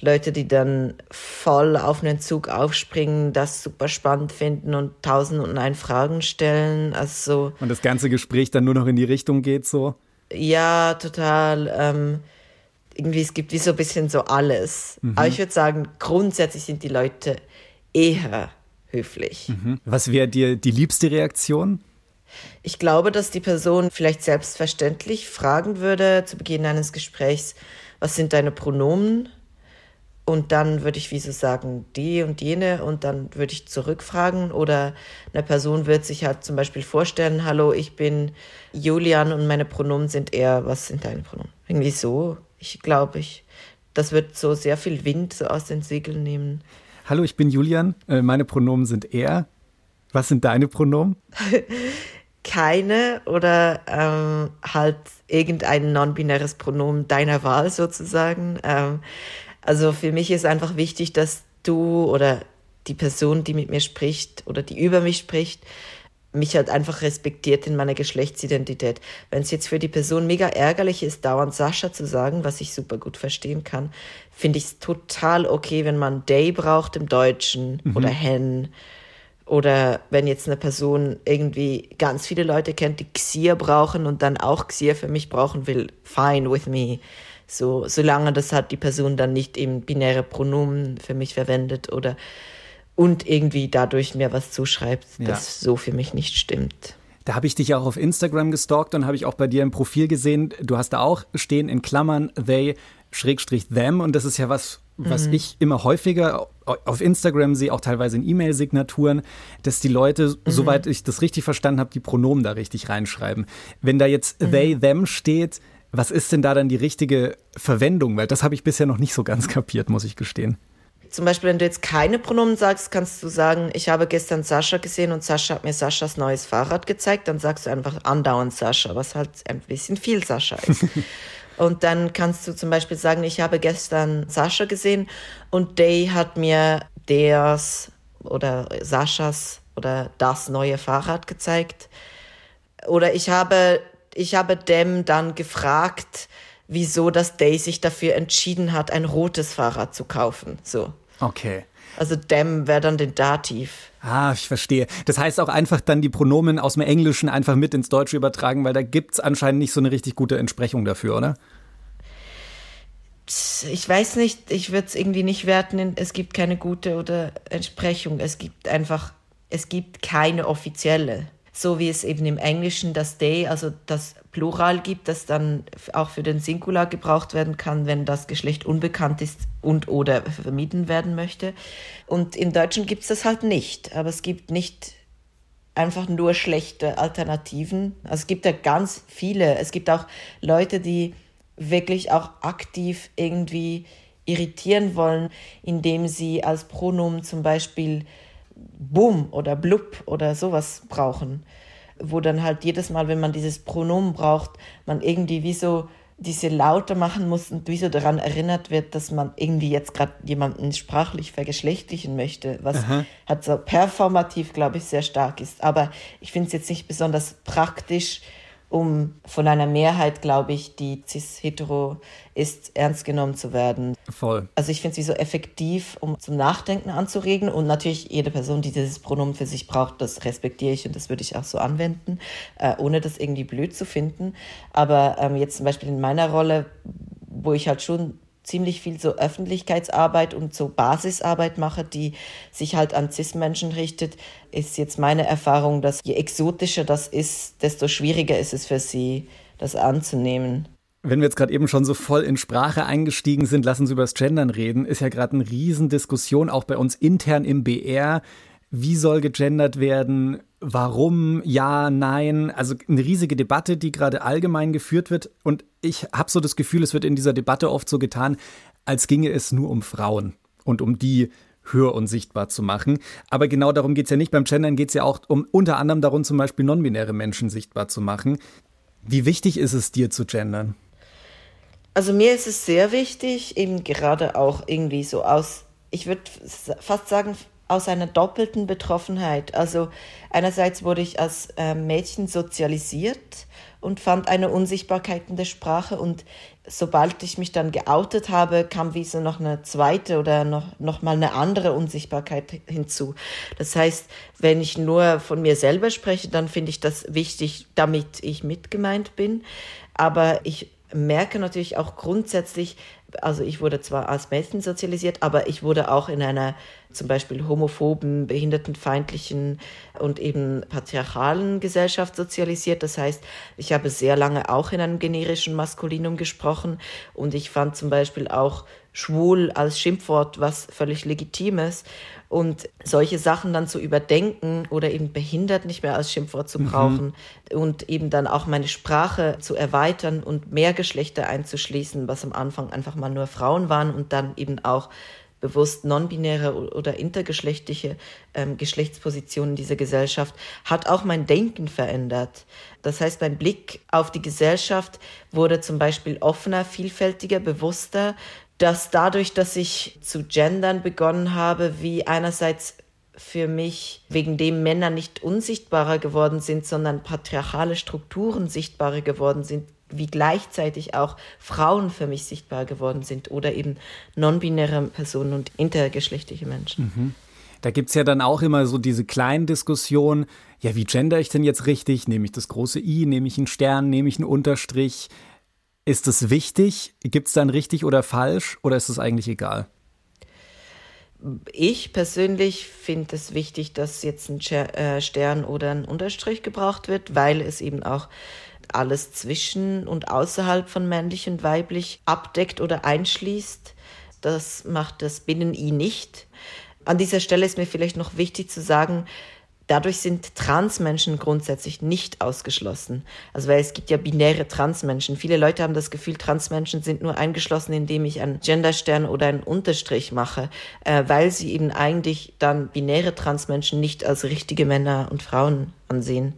Leute, die dann voll auf einen Zug aufspringen, das super spannend finden und tausend und ein Fragen stellen. Also und das ganze Gespräch dann nur noch in die Richtung geht so? Ja, total. Ähm, irgendwie, es gibt wie so ein bisschen so alles. Mhm. Aber ich würde sagen, grundsätzlich sind die Leute eher höflich. Mhm. Was wäre dir die liebste Reaktion? Ich glaube, dass die Person vielleicht selbstverständlich fragen würde zu Beginn eines Gesprächs, was sind deine Pronomen? Und dann würde ich wie so sagen, die und jene und dann würde ich zurückfragen oder eine Person wird sich halt zum Beispiel vorstellen, hallo, ich bin Julian und meine Pronomen sind eher, was sind deine Pronomen? Irgendwie so, ich glaube, ich, das wird so sehr viel Wind so aus den Segeln nehmen. Hallo, ich bin Julian, äh, meine Pronomen sind er. Was sind deine Pronomen? keine oder ähm, halt irgendein non-binäres Pronomen deiner Wahl sozusagen. Ähm, also für mich ist einfach wichtig, dass du oder die Person, die mit mir spricht oder die über mich spricht, mich halt einfach respektiert in meiner Geschlechtsidentität. Wenn es jetzt für die Person mega ärgerlich ist, dauernd Sascha zu sagen, was ich super gut verstehen kann, finde ich es total okay, wenn man Day braucht im Deutschen mhm. oder Hen oder wenn jetzt eine Person irgendwie ganz viele Leute kennt, die Xier brauchen und dann auch Xier für mich brauchen will, fine with me. So, solange das hat die Person dann nicht eben binäre Pronomen für mich verwendet oder und irgendwie dadurch mir was zuschreibt, ja. das so für mich nicht stimmt. Da habe ich dich auch auf Instagram gestalkt und habe ich auch bei dir im Profil gesehen. Du hast da auch stehen in Klammern they Schrägstrich them und das ist ja was, was mhm. ich immer häufiger auf Instagram sehe, auch teilweise in E-Mail-Signaturen, dass die Leute, mhm. soweit ich das richtig verstanden habe, die Pronomen da richtig reinschreiben. Wenn da jetzt mhm. they, them steht, was ist denn da dann die richtige Verwendung? Weil das habe ich bisher noch nicht so ganz kapiert, muss ich gestehen. Zum Beispiel, wenn du jetzt keine Pronomen sagst, kannst du sagen, ich habe gestern Sascha gesehen und Sascha hat mir Saschas neues Fahrrad gezeigt. Dann sagst du einfach andauernd Sascha, was halt ein bisschen viel Sascha ist. Und dann kannst du zum Beispiel sagen, ich habe gestern Sascha gesehen und Day hat mir deres oder Saschas oder das neue Fahrrad gezeigt. Oder ich habe, ich habe dem dann gefragt, wieso das Day sich dafür entschieden hat, ein rotes Fahrrad zu kaufen. So. Okay. Also dem wäre dann den Dativ. Ah, ich verstehe. Das heißt auch einfach dann die Pronomen aus dem Englischen einfach mit ins Deutsche übertragen, weil da gibt es anscheinend nicht so eine richtig gute Entsprechung dafür, oder? Ich weiß nicht, ich würde es irgendwie nicht werten, es gibt keine gute oder Entsprechung. Es gibt einfach, es gibt keine offizielle so wie es eben im Englischen das They, also das Plural gibt, das dann auch für den Singular gebraucht werden kann, wenn das Geschlecht unbekannt ist und oder vermieden werden möchte. Und im Deutschen gibt es das halt nicht, aber es gibt nicht einfach nur schlechte Alternativen. Also es gibt ja ganz viele. Es gibt auch Leute, die wirklich auch aktiv irgendwie irritieren wollen, indem sie als Pronomen zum Beispiel Bum oder Blub oder sowas brauchen. Wo dann halt jedes Mal, wenn man dieses Pronomen braucht, man irgendwie wie so diese Laute machen muss und wie so daran erinnert wird, dass man irgendwie jetzt gerade jemanden sprachlich vergeschlechtlichen möchte, was Aha. halt so performativ, glaube ich, sehr stark ist. Aber ich finde es jetzt nicht besonders praktisch um von einer Mehrheit, glaube ich, die cis-hetero ist, ernst genommen zu werden. Voll. Also ich finde es wie so effektiv, um zum Nachdenken anzuregen. Und natürlich jede Person, die dieses Pronomen für sich braucht, das respektiere ich und das würde ich auch so anwenden, äh, ohne das irgendwie blöd zu finden. Aber ähm, jetzt zum Beispiel in meiner Rolle, wo ich halt schon ziemlich viel so Öffentlichkeitsarbeit und so Basisarbeit mache, die sich halt an CIS-Menschen richtet, ist jetzt meine Erfahrung, dass je exotischer das ist, desto schwieriger ist es für sie, das anzunehmen. Wenn wir jetzt gerade eben schon so voll in Sprache eingestiegen sind, lassen Sie über das Gendern reden, ist ja gerade eine Riesendiskussion, auch bei uns intern im BR. Wie soll gegendert werden? Warum? Ja, nein. Also eine riesige Debatte, die gerade allgemein geführt wird. Und ich habe so das Gefühl, es wird in dieser Debatte oft so getan, als ginge es nur um Frauen und um die höher und sichtbar zu machen. Aber genau darum geht es ja nicht. Beim Gendern geht es ja auch um unter anderem darum, zum Beispiel non-binäre Menschen sichtbar zu machen. Wie wichtig ist es dir zu gendern? Also mir ist es sehr wichtig, eben gerade auch irgendwie so aus, ich würde fast sagen, aus einer doppelten Betroffenheit. Also einerseits wurde ich als äh, Mädchen sozialisiert und fand eine Unsichtbarkeit in der Sprache und sobald ich mich dann geoutet habe, kam wie so noch eine zweite oder noch, noch mal eine andere Unsichtbarkeit hinzu. Das heißt, wenn ich nur von mir selber spreche, dann finde ich das wichtig, damit ich mitgemeint bin. Aber ich merke natürlich auch grundsätzlich, also ich wurde zwar als Mädchen sozialisiert, aber ich wurde auch in einer zum Beispiel homophoben, behindertenfeindlichen und eben patriarchalen Gesellschaft sozialisiert. Das heißt, ich habe sehr lange auch in einem generischen Maskulinum gesprochen und ich fand zum Beispiel auch schwul als Schimpfwort was völlig Legitimes. Und solche Sachen dann zu überdenken oder eben behindert nicht mehr als Schimpfwort zu mhm. brauchen mhm. und eben dann auch meine Sprache zu erweitern und mehr Geschlechter einzuschließen, was am Anfang einfach mal nur Frauen waren und dann eben auch bewusst non-binäre oder intergeschlechtliche ähm, Geschlechtspositionen in dieser Gesellschaft, hat auch mein Denken verändert. Das heißt, mein Blick auf die Gesellschaft wurde zum Beispiel offener, vielfältiger, bewusster, dass dadurch, dass ich zu gendern begonnen habe, wie einerseits für mich, wegen dem Männer nicht unsichtbarer geworden sind, sondern patriarchale Strukturen sichtbarer geworden sind, wie gleichzeitig auch Frauen für mich sichtbar geworden sind oder eben non-binäre Personen und intergeschlechtliche Menschen. Mhm. Da gibt es ja dann auch immer so diese kleinen Diskussionen, ja, wie gender ich denn jetzt richtig? Nehme ich das große I, nehme ich einen Stern, nehme ich einen Unterstrich? Ist es wichtig? Gibt es dann richtig oder falsch oder ist es eigentlich egal? Ich persönlich finde es wichtig, dass jetzt ein äh, Stern oder ein Unterstrich gebraucht wird, weil es eben auch alles zwischen und außerhalb von männlich und weiblich abdeckt oder einschließt. Das macht das Binnen-I nicht. An dieser Stelle ist mir vielleicht noch wichtig zu sagen, Dadurch sind Transmenschen grundsätzlich nicht ausgeschlossen. Also weil es gibt ja binäre Transmenschen. Viele Leute haben das Gefühl, Transmenschen sind nur eingeschlossen, indem ich einen Genderstern oder einen Unterstrich mache, äh, weil sie eben eigentlich dann binäre Transmenschen nicht als richtige Männer und Frauen ansehen.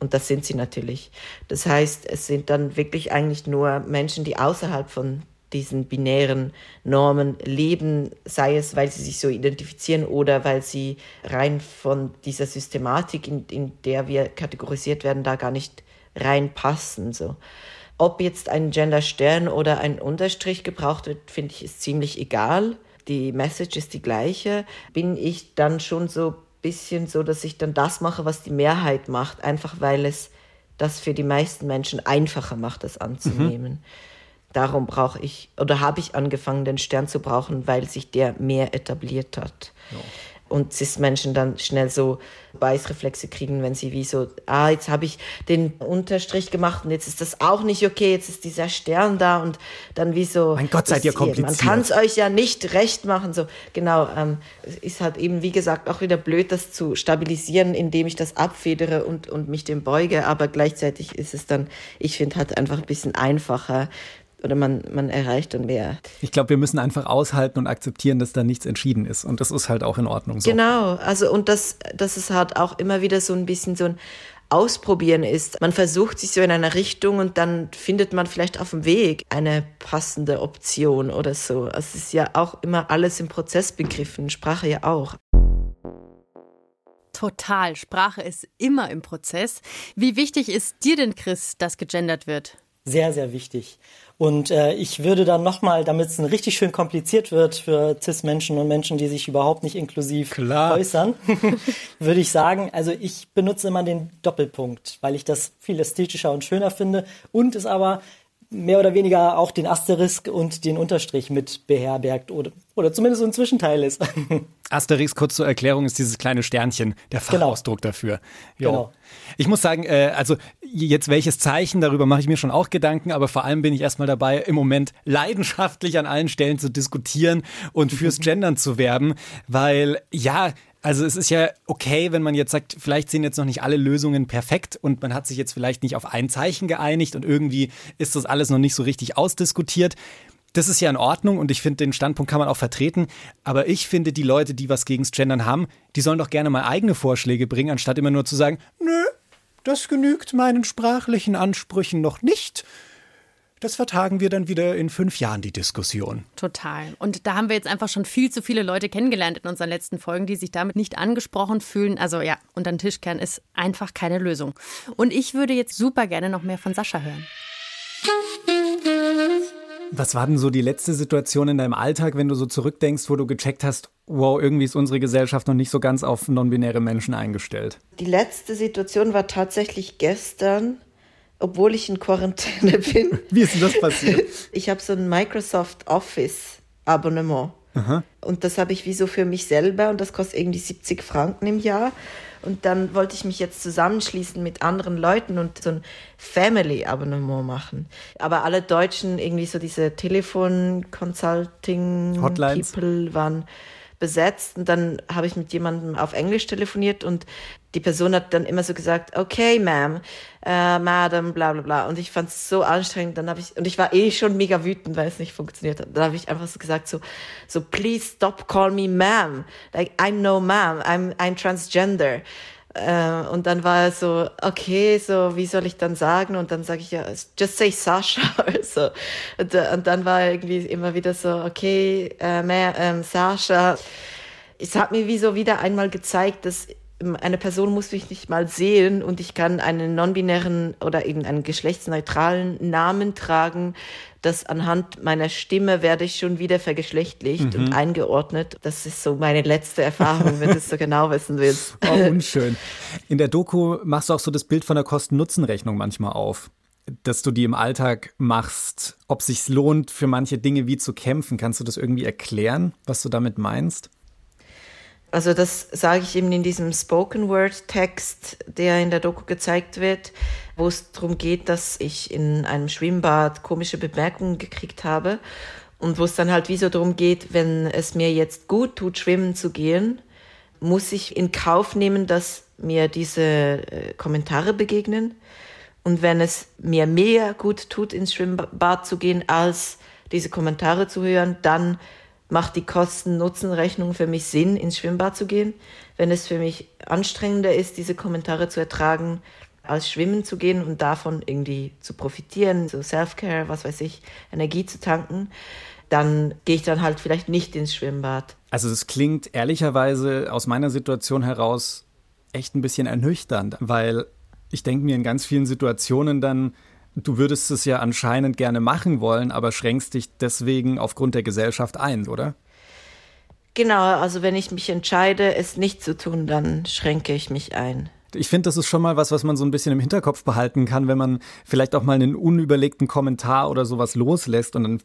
Und das sind sie natürlich. Das heißt, es sind dann wirklich eigentlich nur Menschen, die außerhalb von diesen binären Normen leben, sei es, weil sie sich so identifizieren oder weil sie rein von dieser Systematik, in, in der wir kategorisiert werden, da gar nicht reinpassen. So. Ob jetzt ein Genderstern oder ein Unterstrich gebraucht wird, finde ich, ist ziemlich egal. Die Message ist die gleiche. Bin ich dann schon so ein bisschen so, dass ich dann das mache, was die Mehrheit macht, einfach weil es das für die meisten Menschen einfacher macht, das anzunehmen. Mhm. Darum brauche ich oder habe ich angefangen, den Stern zu brauchen, weil sich der mehr etabliert hat. Ja. Und Cis-Menschen dann schnell so Beißreflexe kriegen, wenn sie wie so, ah, jetzt habe ich den Unterstrich gemacht und jetzt ist das auch nicht okay, jetzt ist dieser Stern da und dann wie so. Mein Gott, seid ihr kompliziert. Man kann es euch ja nicht recht machen. So, genau, ähm, ist halt eben, wie gesagt, auch wieder blöd, das zu stabilisieren, indem ich das abfedere und, und mich dem beuge. Aber gleichzeitig ist es dann, ich finde, halt einfach ein bisschen einfacher, oder man, man erreicht dann mehr. Ich glaube, wir müssen einfach aushalten und akzeptieren, dass da nichts entschieden ist. Und das ist halt auch in Ordnung so. Genau, also und das, das ist halt auch immer wieder so ein bisschen so ein Ausprobieren ist. Man versucht sich so in einer Richtung und dann findet man vielleicht auf dem Weg eine passende Option oder so. Es ist ja auch immer alles im Prozess begriffen, Sprache ja auch. Total. Sprache ist immer im Prozess. Wie wichtig ist dir denn, Chris, dass gegendert wird? Sehr, sehr wichtig. Und äh, ich würde dann nochmal, damit es richtig schön kompliziert wird für CIS-Menschen und Menschen, die sich überhaupt nicht inklusiv Klar. äußern, würde ich sagen, also ich benutze immer den Doppelpunkt, weil ich das viel ästhetischer und schöner finde und es aber mehr oder weniger auch den Asterisk und den Unterstrich mit beherbergt oder, oder zumindest so ein Zwischenteil ist. Asterix, kurz zur Erklärung, ist dieses kleine Sternchen, der Genau. Fachausdruck dafür. Jo. Genau. Ich muss sagen, äh, also jetzt welches Zeichen, darüber mache ich mir schon auch Gedanken, aber vor allem bin ich erstmal dabei, im Moment leidenschaftlich an allen Stellen zu diskutieren und fürs Gendern zu werben, weil ja, also es ist ja okay, wenn man jetzt sagt, vielleicht sind jetzt noch nicht alle Lösungen perfekt und man hat sich jetzt vielleicht nicht auf ein Zeichen geeinigt und irgendwie ist das alles noch nicht so richtig ausdiskutiert. Das ist ja in Ordnung und ich finde, den Standpunkt kann man auch vertreten. Aber ich finde, die Leute, die was gegens Gendern haben, die sollen doch gerne mal eigene Vorschläge bringen, anstatt immer nur zu sagen, nö, das genügt meinen sprachlichen Ansprüchen noch nicht. Das vertagen wir dann wieder in fünf Jahren, die Diskussion. Total. Und da haben wir jetzt einfach schon viel zu viele Leute kennengelernt in unseren letzten Folgen, die sich damit nicht angesprochen fühlen. Also ja, unter den Tischkern ist einfach keine Lösung. Und ich würde jetzt super gerne noch mehr von Sascha hören. Was war denn so die letzte Situation in deinem Alltag, wenn du so zurückdenkst, wo du gecheckt hast, wow, irgendwie ist unsere Gesellschaft noch nicht so ganz auf non-binäre Menschen eingestellt? Die letzte Situation war tatsächlich gestern, obwohl ich in Quarantäne bin. Wie ist denn das passiert? Ich habe so ein Microsoft Office Abonnement. Und das habe ich wie so für mich selber und das kostet irgendwie 70 Franken im Jahr. Und dann wollte ich mich jetzt zusammenschließen mit anderen Leuten und so ein Family-Abonnement machen. Aber alle Deutschen, irgendwie so diese Telefon-Consulting Hotlines. People waren besetzt und dann habe ich mit jemandem auf Englisch telefoniert und die Person hat dann immer so gesagt, okay, ma'am, äh, madam, bla bla bla. Und ich fand es so anstrengend. Dann habe ich, und ich war eh schon mega wütend, weil es nicht funktioniert hat. Dann habe ich einfach so gesagt, so, so, please stop call me ma'am. Like, I'm no ma'am, I'm, I'm transgender. Äh, und dann war er so, okay, so, wie soll ich dann sagen? Und dann sage ich ja, just say Sascha. so. und, äh, und dann war er irgendwie immer wieder so, okay, äh, mehr, ähm, Sascha. Es hat mir wie so wieder einmal gezeigt, dass eine Person muss mich nicht mal sehen und ich kann einen non-binären oder eben einen geschlechtsneutralen Namen tragen, dass anhand meiner Stimme werde ich schon wieder vergeschlechtlicht und eingeordnet. Das ist so meine letzte Erfahrung, wenn du es so genau wissen willst. Oh, unschön. In der Doku machst du auch so das Bild von der Kosten-Nutzen-Rechnung manchmal auf. Dass du die im Alltag machst, ob sich's lohnt, für manche Dinge wie zu kämpfen. Kannst du das irgendwie erklären, was du damit meinst? Also das sage ich eben in diesem Spoken Word Text, der in der Doku gezeigt wird, wo es darum geht, dass ich in einem Schwimmbad komische Bemerkungen gekriegt habe und wo es dann halt wie so darum geht, wenn es mir jetzt gut tut, schwimmen zu gehen, muss ich in Kauf nehmen, dass mir diese äh, Kommentare begegnen. Und wenn es mir mehr gut tut, ins Schwimmbad zu gehen, als diese Kommentare zu hören, dann macht die Kosten-Nutzen-Rechnung für mich Sinn, ins Schwimmbad zu gehen. Wenn es für mich anstrengender ist, diese Kommentare zu ertragen, als schwimmen zu gehen und davon irgendwie zu profitieren, so Self-Care, was weiß ich, Energie zu tanken, dann gehe ich dann halt vielleicht nicht ins Schwimmbad. Also es klingt ehrlicherweise aus meiner Situation heraus echt ein bisschen ernüchternd, weil ich denke mir in ganz vielen Situationen dann, du würdest es ja anscheinend gerne machen wollen, aber schränkst dich deswegen aufgrund der Gesellschaft ein, oder? Genau, also wenn ich mich entscheide, es nicht zu tun, dann schränke ich mich ein. Ich finde, das ist schon mal was, was man so ein bisschen im Hinterkopf behalten kann, wenn man vielleicht auch mal einen unüberlegten Kommentar oder sowas loslässt und dann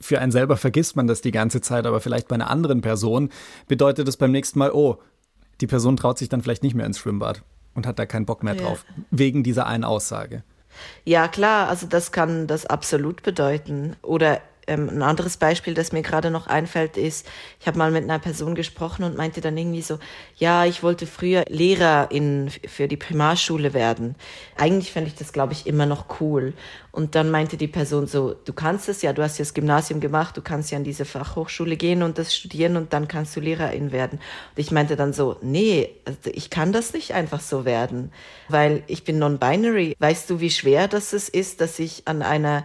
für einen selber vergisst man das die ganze Zeit, aber vielleicht bei einer anderen Person bedeutet das beim nächsten Mal, oh, die Person traut sich dann vielleicht nicht mehr ins Schwimmbad und hat da keinen Bock mehr Ja. drauf, wegen dieser einen Aussage. Ja, klar, also das kann das absolut bedeuten. Oder ähm, ein anderes Beispiel, das mir gerade noch einfällt, ist, ich habe mal mit einer Person gesprochen und meinte dann irgendwie so, ja, ich wollte früher Lehrerin für die Primarschule werden. Eigentlich fände ich das, glaube ich, immer noch cool. Und dann meinte die Person so, du kannst es ja, du hast ja das Gymnasium gemacht, du kannst ja an diese Fachhochschule gehen und das studieren und dann kannst du Lehrerin werden. Und ich meinte dann so, nee, also ich kann das nicht einfach so werden, weil ich bin non-binary. Weißt du, wie schwer das ist, dass ich an einer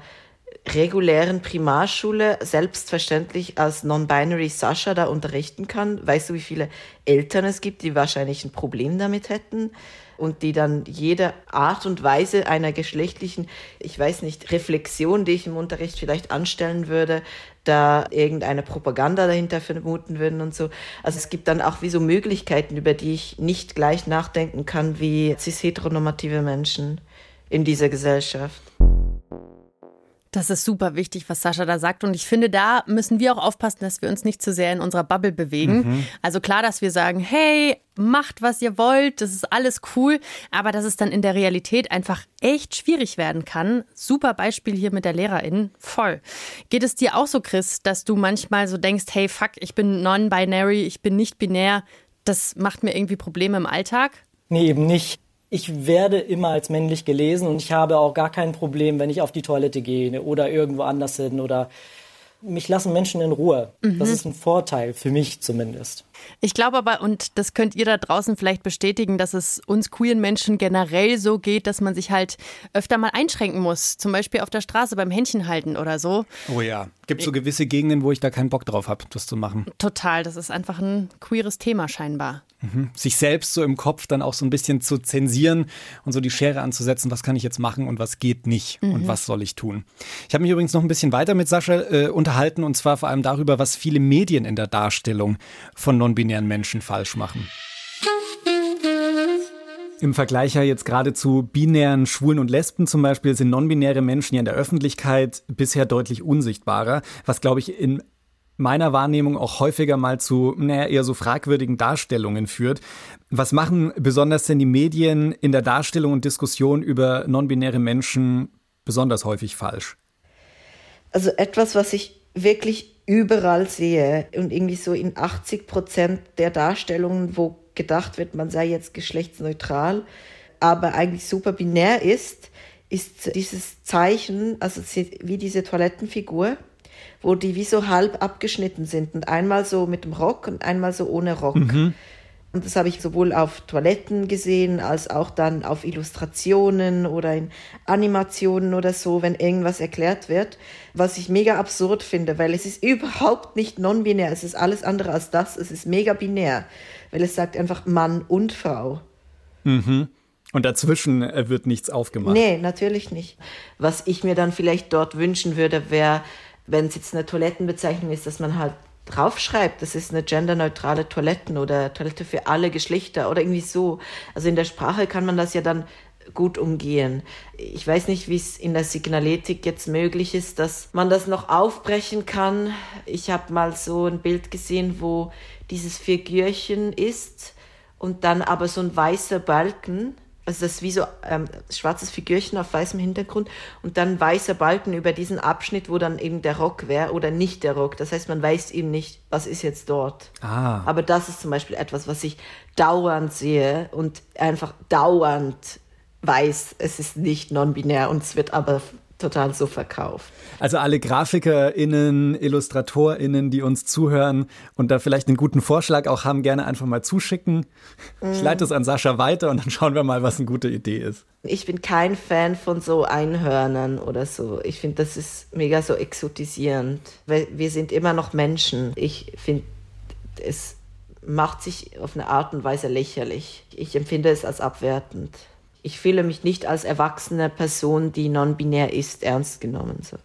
regulären Primarschule selbstverständlich als Non-Binary Sascha da unterrichten kann. Weißt du, wie viele Eltern es gibt, die wahrscheinlich ein Problem damit hätten? und die dann jede Art und Weise einer geschlechtlichen, ich weiß nicht, Reflexion, die ich im Unterricht vielleicht anstellen würde, da irgendeine Propaganda dahinter vermuten würden und so. Also es gibt dann auch wie so Möglichkeiten, über die ich nicht gleich nachdenken kann wie cis-heteronormative Menschen in dieser Gesellschaft. Das ist super wichtig, was Sascha da sagt. Und ich finde, da müssen wir auch aufpassen, dass wir uns nicht zu sehr in unserer Bubble bewegen. Mhm. Also klar, dass wir sagen, hey, macht, was ihr wollt, das ist alles cool. Aber dass es dann in der Realität einfach echt schwierig werden kann. Super Beispiel hier mit der Lehrerin. Voll. Geht es dir auch so, Chris, dass du manchmal so denkst, hey, fuck, ich bin non-binary, ich bin nicht binär. Das macht mir irgendwie Probleme im Alltag? Nee, eben nicht ich werde immer als männlich gelesen und ich habe auch gar kein Problem, wenn ich auf die Toilette gehe oder irgendwo anders hin oder mich lassen Menschen in Ruhe. Mhm. Das ist ein Vorteil für mich zumindest. Ich glaube aber, und das könnt ihr da draußen vielleicht bestätigen, dass es uns queeren Menschen generell so geht, dass man sich halt öfter mal einschränken muss. Zum Beispiel auf der Straße beim Händchen halten oder so. Oh ja. Gibt so gewisse Gegenden, wo ich da keinen Bock drauf habe, das zu machen. Total. Das ist einfach ein queeres Thema scheinbar. Mhm. Sich selbst so im Kopf dann auch so ein bisschen zu zensieren und so die Schere anzusetzen, was kann ich jetzt machen und was geht nicht mhm. und was soll ich tun. Ich habe mich übrigens noch ein bisschen weiter mit Sascha äh, unterhalten und zwar vor allem darüber, was viele Medien in der Darstellung von non-binären Menschen falsch machen. Im Vergleich ja jetzt gerade zu binären Schwulen und Lesben zum Beispiel sind non-binäre Menschen ja in der Öffentlichkeit bisher deutlich unsichtbarer, was glaube ich in meiner Wahrnehmung auch häufiger mal zu naja, eher so fragwürdigen Darstellungen führt. Was machen besonders denn die Medien in der Darstellung und Diskussion über non-binäre Menschen besonders häufig falsch? Also etwas, was ich wirklich überall sehe und irgendwie so in 80 Prozent der Darstellungen, wo gedacht wird, man sei jetzt geschlechtsneutral, aber eigentlich super binär ist, ist dieses Zeichen, also wie diese Toilettenfigur, wo die wie so halb abgeschnitten sind und einmal so mit dem Rock und einmal so ohne Rock. Mhm. Und das habe ich sowohl auf Toiletten gesehen, als auch dann auf Illustrationen oder in Animationen oder so, wenn irgendwas erklärt wird, was ich mega absurd finde, weil es ist überhaupt nicht non-binär, es ist alles andere als das, es ist mega binär, weil es sagt einfach Mann und Frau. Mhm. Und dazwischen äh, wird nichts aufgemacht. Nee, natürlich nicht. Was ich mir dann vielleicht dort wünschen würde, wäre wenn es jetzt eine Toilettenbezeichnung ist, dass man halt draufschreibt, das ist eine genderneutrale Toiletten oder Toilette für alle Geschlechter oder irgendwie so. Also in der Sprache kann man das ja dann gut umgehen. Ich weiß nicht, wie es in der Signaletik jetzt möglich ist, dass man das noch aufbrechen kann. Ich habe mal so ein Bild gesehen, wo dieses Figürchen ist und dann aber so ein weißer Balken also das ist wie so ähm, schwarzes Figürchen auf weißem Hintergrund und dann weißer Balken über diesen Abschnitt, wo dann eben der Rock wäre oder nicht der Rock. Das heißt, man weiß eben nicht, was ist jetzt dort. Ah. Aber das ist zum Beispiel etwas, was ich dauernd sehe und einfach dauernd weiß, es ist nicht non-binär und es wird aber total so verkauft. Also alle GrafikerInnen, IllustratorInnen, die uns zuhören und da vielleicht einen guten Vorschlag auch haben, gerne einfach mal zuschicken. Mm. Ich leite es an Sascha weiter und dann schauen wir mal, was eine gute Idee ist. Ich bin kein Fan von so Einhörnern oder so. Ich finde, das ist mega so exotisierend. Weil wir sind immer noch Menschen. Ich finde, es macht sich auf eine Art und Weise lächerlich. Ich empfinde es als abwertend ich fühle mich nicht als erwachsene Person, die non-binär ist, ernst genommen. So.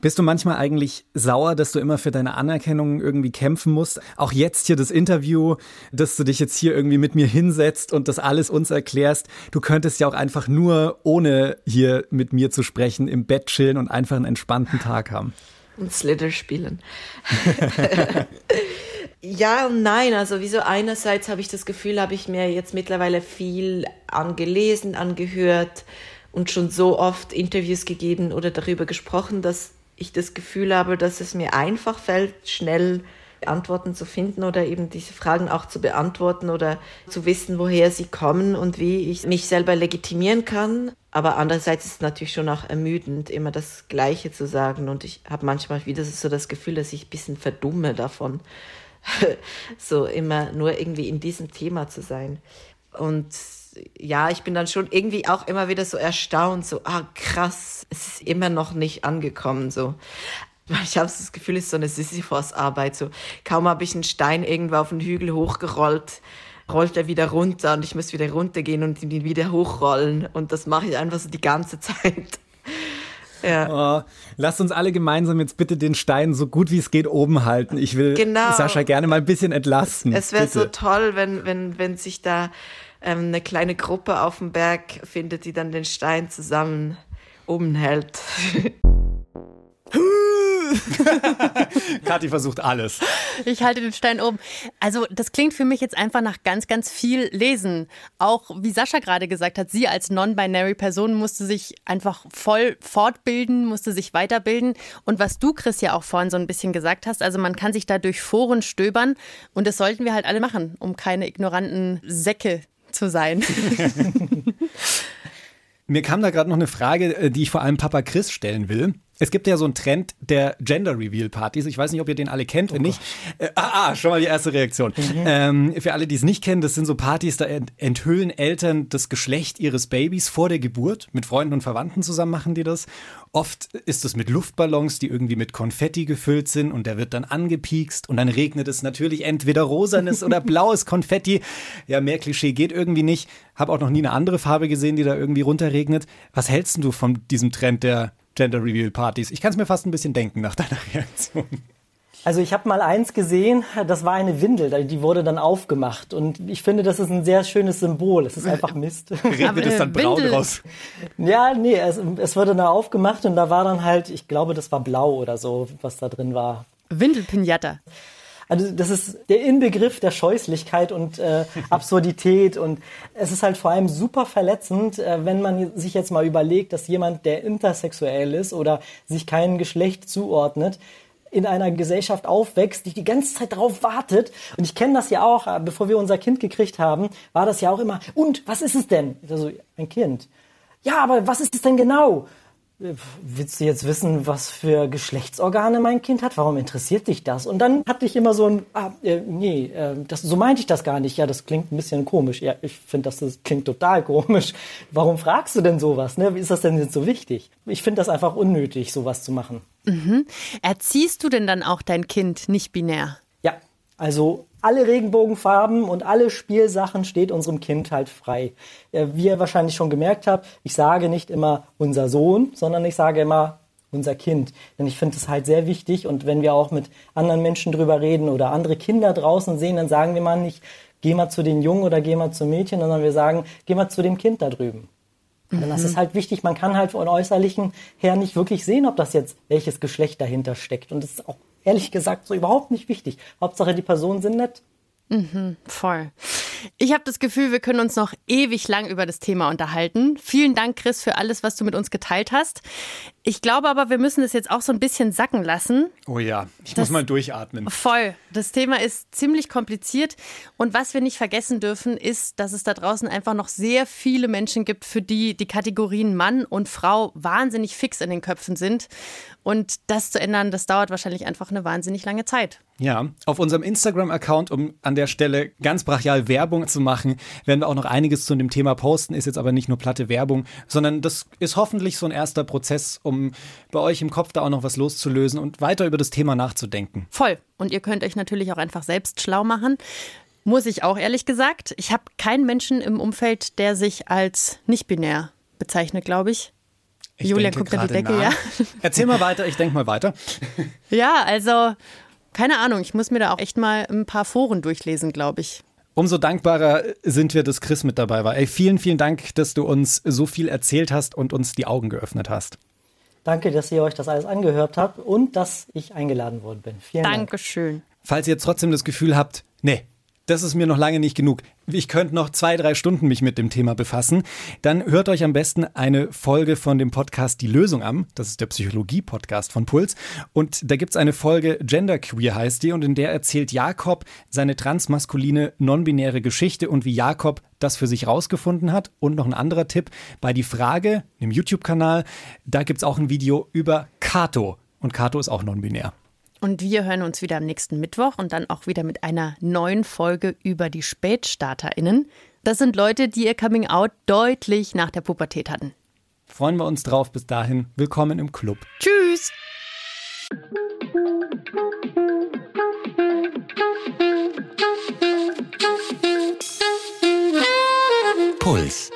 Bist du manchmal eigentlich sauer, dass du immer für deine Anerkennung irgendwie kämpfen musst? Auch jetzt hier das Interview, dass du dich jetzt hier irgendwie mit mir hinsetzt und das alles uns erklärst. Du könntest ja auch einfach nur, ohne hier mit mir zu sprechen, im Bett chillen und einfach einen entspannten Tag haben. Und Slither spielen. Ja und nein. Also wieso einerseits habe ich das Gefühl, habe ich mir jetzt mittlerweile viel angelesen, angehört und schon so oft Interviews gegeben oder darüber gesprochen, dass ich das Gefühl habe, dass es mir einfach fällt, schnell Antworten zu finden oder eben diese Fragen auch zu beantworten oder zu wissen, woher sie kommen und wie ich mich selber legitimieren kann. Aber andererseits ist es natürlich schon auch ermüdend, immer das Gleiche zu sagen. Und ich habe manchmal wieder so das Gefühl, dass ich ein bisschen verdumme davon. so immer nur irgendwie in diesem Thema zu sein. Und ja, ich bin dann schon irgendwie auch immer wieder so erstaunt, so, ah krass, es ist immer noch nicht angekommen, so. Ich habe das Gefühl, es ist so eine Sisyphos-Arbeit. So, kaum habe ich einen Stein irgendwo auf den Hügel hochgerollt, rollt er wieder runter und ich muss wieder runtergehen und ihn wieder hochrollen. Und das mache ich einfach so die ganze Zeit. Ja. Oh, lasst uns alle gemeinsam jetzt bitte den Stein so gut wie es geht oben halten. Ich will genau. Sascha gerne mal ein bisschen entlasten. Es wäre so toll, wenn, wenn, wenn sich da ähm, eine kleine Gruppe auf dem Berg findet, die dann den Stein zusammen oben hält. Kathi versucht alles. Ich halte den Stein oben. Also, das klingt für mich jetzt einfach nach ganz, ganz viel Lesen. Auch wie Sascha gerade gesagt hat, sie als non-binary Person musste sich einfach voll fortbilden, musste sich weiterbilden. Und was du, Chris, ja auch vorhin so ein bisschen gesagt hast, also man kann sich da durch Foren stöbern und das sollten wir halt alle machen, um keine ignoranten Säcke zu sein. Mir kam da gerade noch eine Frage, äh, die ich vor allem Papa Chris stellen will. Es gibt ja so einen Trend der Gender Reveal Partys. Ich weiß nicht, ob ihr den alle kennt. Wenn oh nicht, äh, ah, ah, schon mal die erste Reaktion. Mhm. Ähm, für alle, die es nicht kennen, das sind so Partys, da enthüllen Eltern das Geschlecht ihres Babys vor der Geburt. Mit Freunden und Verwandten zusammen machen die das. Oft ist es mit Luftballons, die irgendwie mit Konfetti gefüllt sind und der wird dann angepiekst und dann regnet es natürlich entweder rosanes oder blaues Konfetti. Ja, mehr Klischee geht irgendwie nicht. Hab auch noch nie eine andere Farbe gesehen, die da irgendwie runterregnet. Was hältst du von diesem Trend der Gender Reveal Partys. Ich kann es mir fast ein bisschen denken nach deiner Reaktion. Also ich habe mal eins gesehen, das war eine Windel, die wurde dann aufgemacht und ich finde, das ist ein sehr schönes Symbol. Es ist einfach Mist. Regnet es dann braun Windel. raus? Ja, nee, es, es wurde dann aufgemacht und da war dann halt, ich glaube, das war blau oder so, was da drin war. Windelpinata. Also das ist der Inbegriff der Scheußlichkeit und äh, Absurdität und es ist halt vor allem super verletzend, äh, wenn man sich jetzt mal überlegt, dass jemand, der intersexuell ist oder sich keinem Geschlecht zuordnet, in einer Gesellschaft aufwächst, die die ganze Zeit darauf wartet. Und ich kenne das ja auch, äh, bevor wir unser Kind gekriegt haben, war das ja auch immer, und was ist es denn? Also ein Kind. Ja, aber was ist es denn genau? Willst du jetzt wissen, was für Geschlechtsorgane mein Kind hat? Warum interessiert dich das? Und dann hatte ich immer so ein, ah, äh, nee, äh, das, so meinte ich das gar nicht. Ja, das klingt ein bisschen komisch. Ja, ich finde, das, das klingt total komisch. Warum fragst du denn sowas? Ne? Wie ist das denn jetzt so wichtig? Ich finde das einfach unnötig, sowas zu machen. Mhm. Erziehst du denn dann auch dein Kind nicht binär? Also alle Regenbogenfarben und alle Spielsachen steht unserem Kind halt frei. Wie ihr wahrscheinlich schon gemerkt habt, ich sage nicht immer unser Sohn, sondern ich sage immer unser Kind. Denn ich finde es halt sehr wichtig und wenn wir auch mit anderen Menschen drüber reden oder andere Kinder draußen sehen, dann sagen wir mal nicht, geh mal zu den Jungen oder geh mal zum Mädchen, sondern wir sagen, geh mal zu dem Kind da drüben. Mhm. Denn das ist halt wichtig, man kann halt von äußerlichen her nicht wirklich sehen, ob das jetzt welches Geschlecht dahinter steckt. Und das ist auch ehrlich gesagt so überhaupt nicht wichtig. Hauptsache, die Personen sind nett. Mhm, voll. Ich habe das Gefühl, wir können uns noch ewig lang über das Thema unterhalten. Vielen Dank, Chris, für alles, was du mit uns geteilt hast. Ich glaube aber, wir müssen es jetzt auch so ein bisschen sacken lassen. Oh ja, ich das, muss mal durchatmen. Voll. Das Thema ist ziemlich kompliziert. Und was wir nicht vergessen dürfen, ist, dass es da draußen einfach noch sehr viele Menschen gibt, für die die Kategorien Mann und Frau wahnsinnig fix in den Köpfen sind. Und das zu ändern, das dauert wahrscheinlich einfach eine wahnsinnig lange Zeit. Ja, auf unserem Instagram-Account, um an der Stelle ganz brachial Werbung zu machen, werden wir auch noch einiges zu dem Thema posten. Ist jetzt aber nicht nur platte Werbung, sondern das ist hoffentlich so ein erster Prozess, um bei euch im Kopf da auch noch was loszulösen und weiter über das Thema nachzudenken. Voll. Und ihr könnt euch natürlich auch einfach selbst schlau machen. Muss ich auch ehrlich gesagt. Ich habe keinen Menschen im Umfeld, der sich als nicht-binär bezeichnet, glaube ich. Ich Julia guckt an die Decke, nach. ja. Erzähl mal weiter, ich denke mal weiter. Ja, also keine Ahnung, ich muss mir da auch echt mal ein paar Foren durchlesen, glaube ich. Umso dankbarer sind wir, dass Chris mit dabei war. Ey, vielen, vielen Dank, dass du uns so viel erzählt hast und uns die Augen geöffnet hast. Danke, dass ihr euch das alles angehört habt und dass ich eingeladen worden bin. Vielen Dankeschön. Dank. Falls ihr trotzdem das Gefühl habt, nee, das ist mir noch lange nicht genug. Ich könnte noch zwei, drei Stunden mich mit dem Thema befassen. Dann hört euch am besten eine Folge von dem Podcast Die Lösung an. Das ist der Psychologie-Podcast von Puls. Und da gibt es eine Folge Genderqueer heißt die und in der erzählt Jakob seine transmaskuline, non-binäre Geschichte und wie Jakob das für sich rausgefunden hat. Und noch ein anderer Tipp bei Die Frage, dem YouTube-Kanal, da gibt es auch ein Video über Kato. Und Kato ist auch non-binär. Und wir hören uns wieder am nächsten Mittwoch und dann auch wieder mit einer neuen Folge über die SpätstarterInnen. Das sind Leute, die ihr Coming Out deutlich nach der Pubertät hatten. Freuen wir uns drauf. Bis dahin, willkommen im Club. Tschüss! Puls.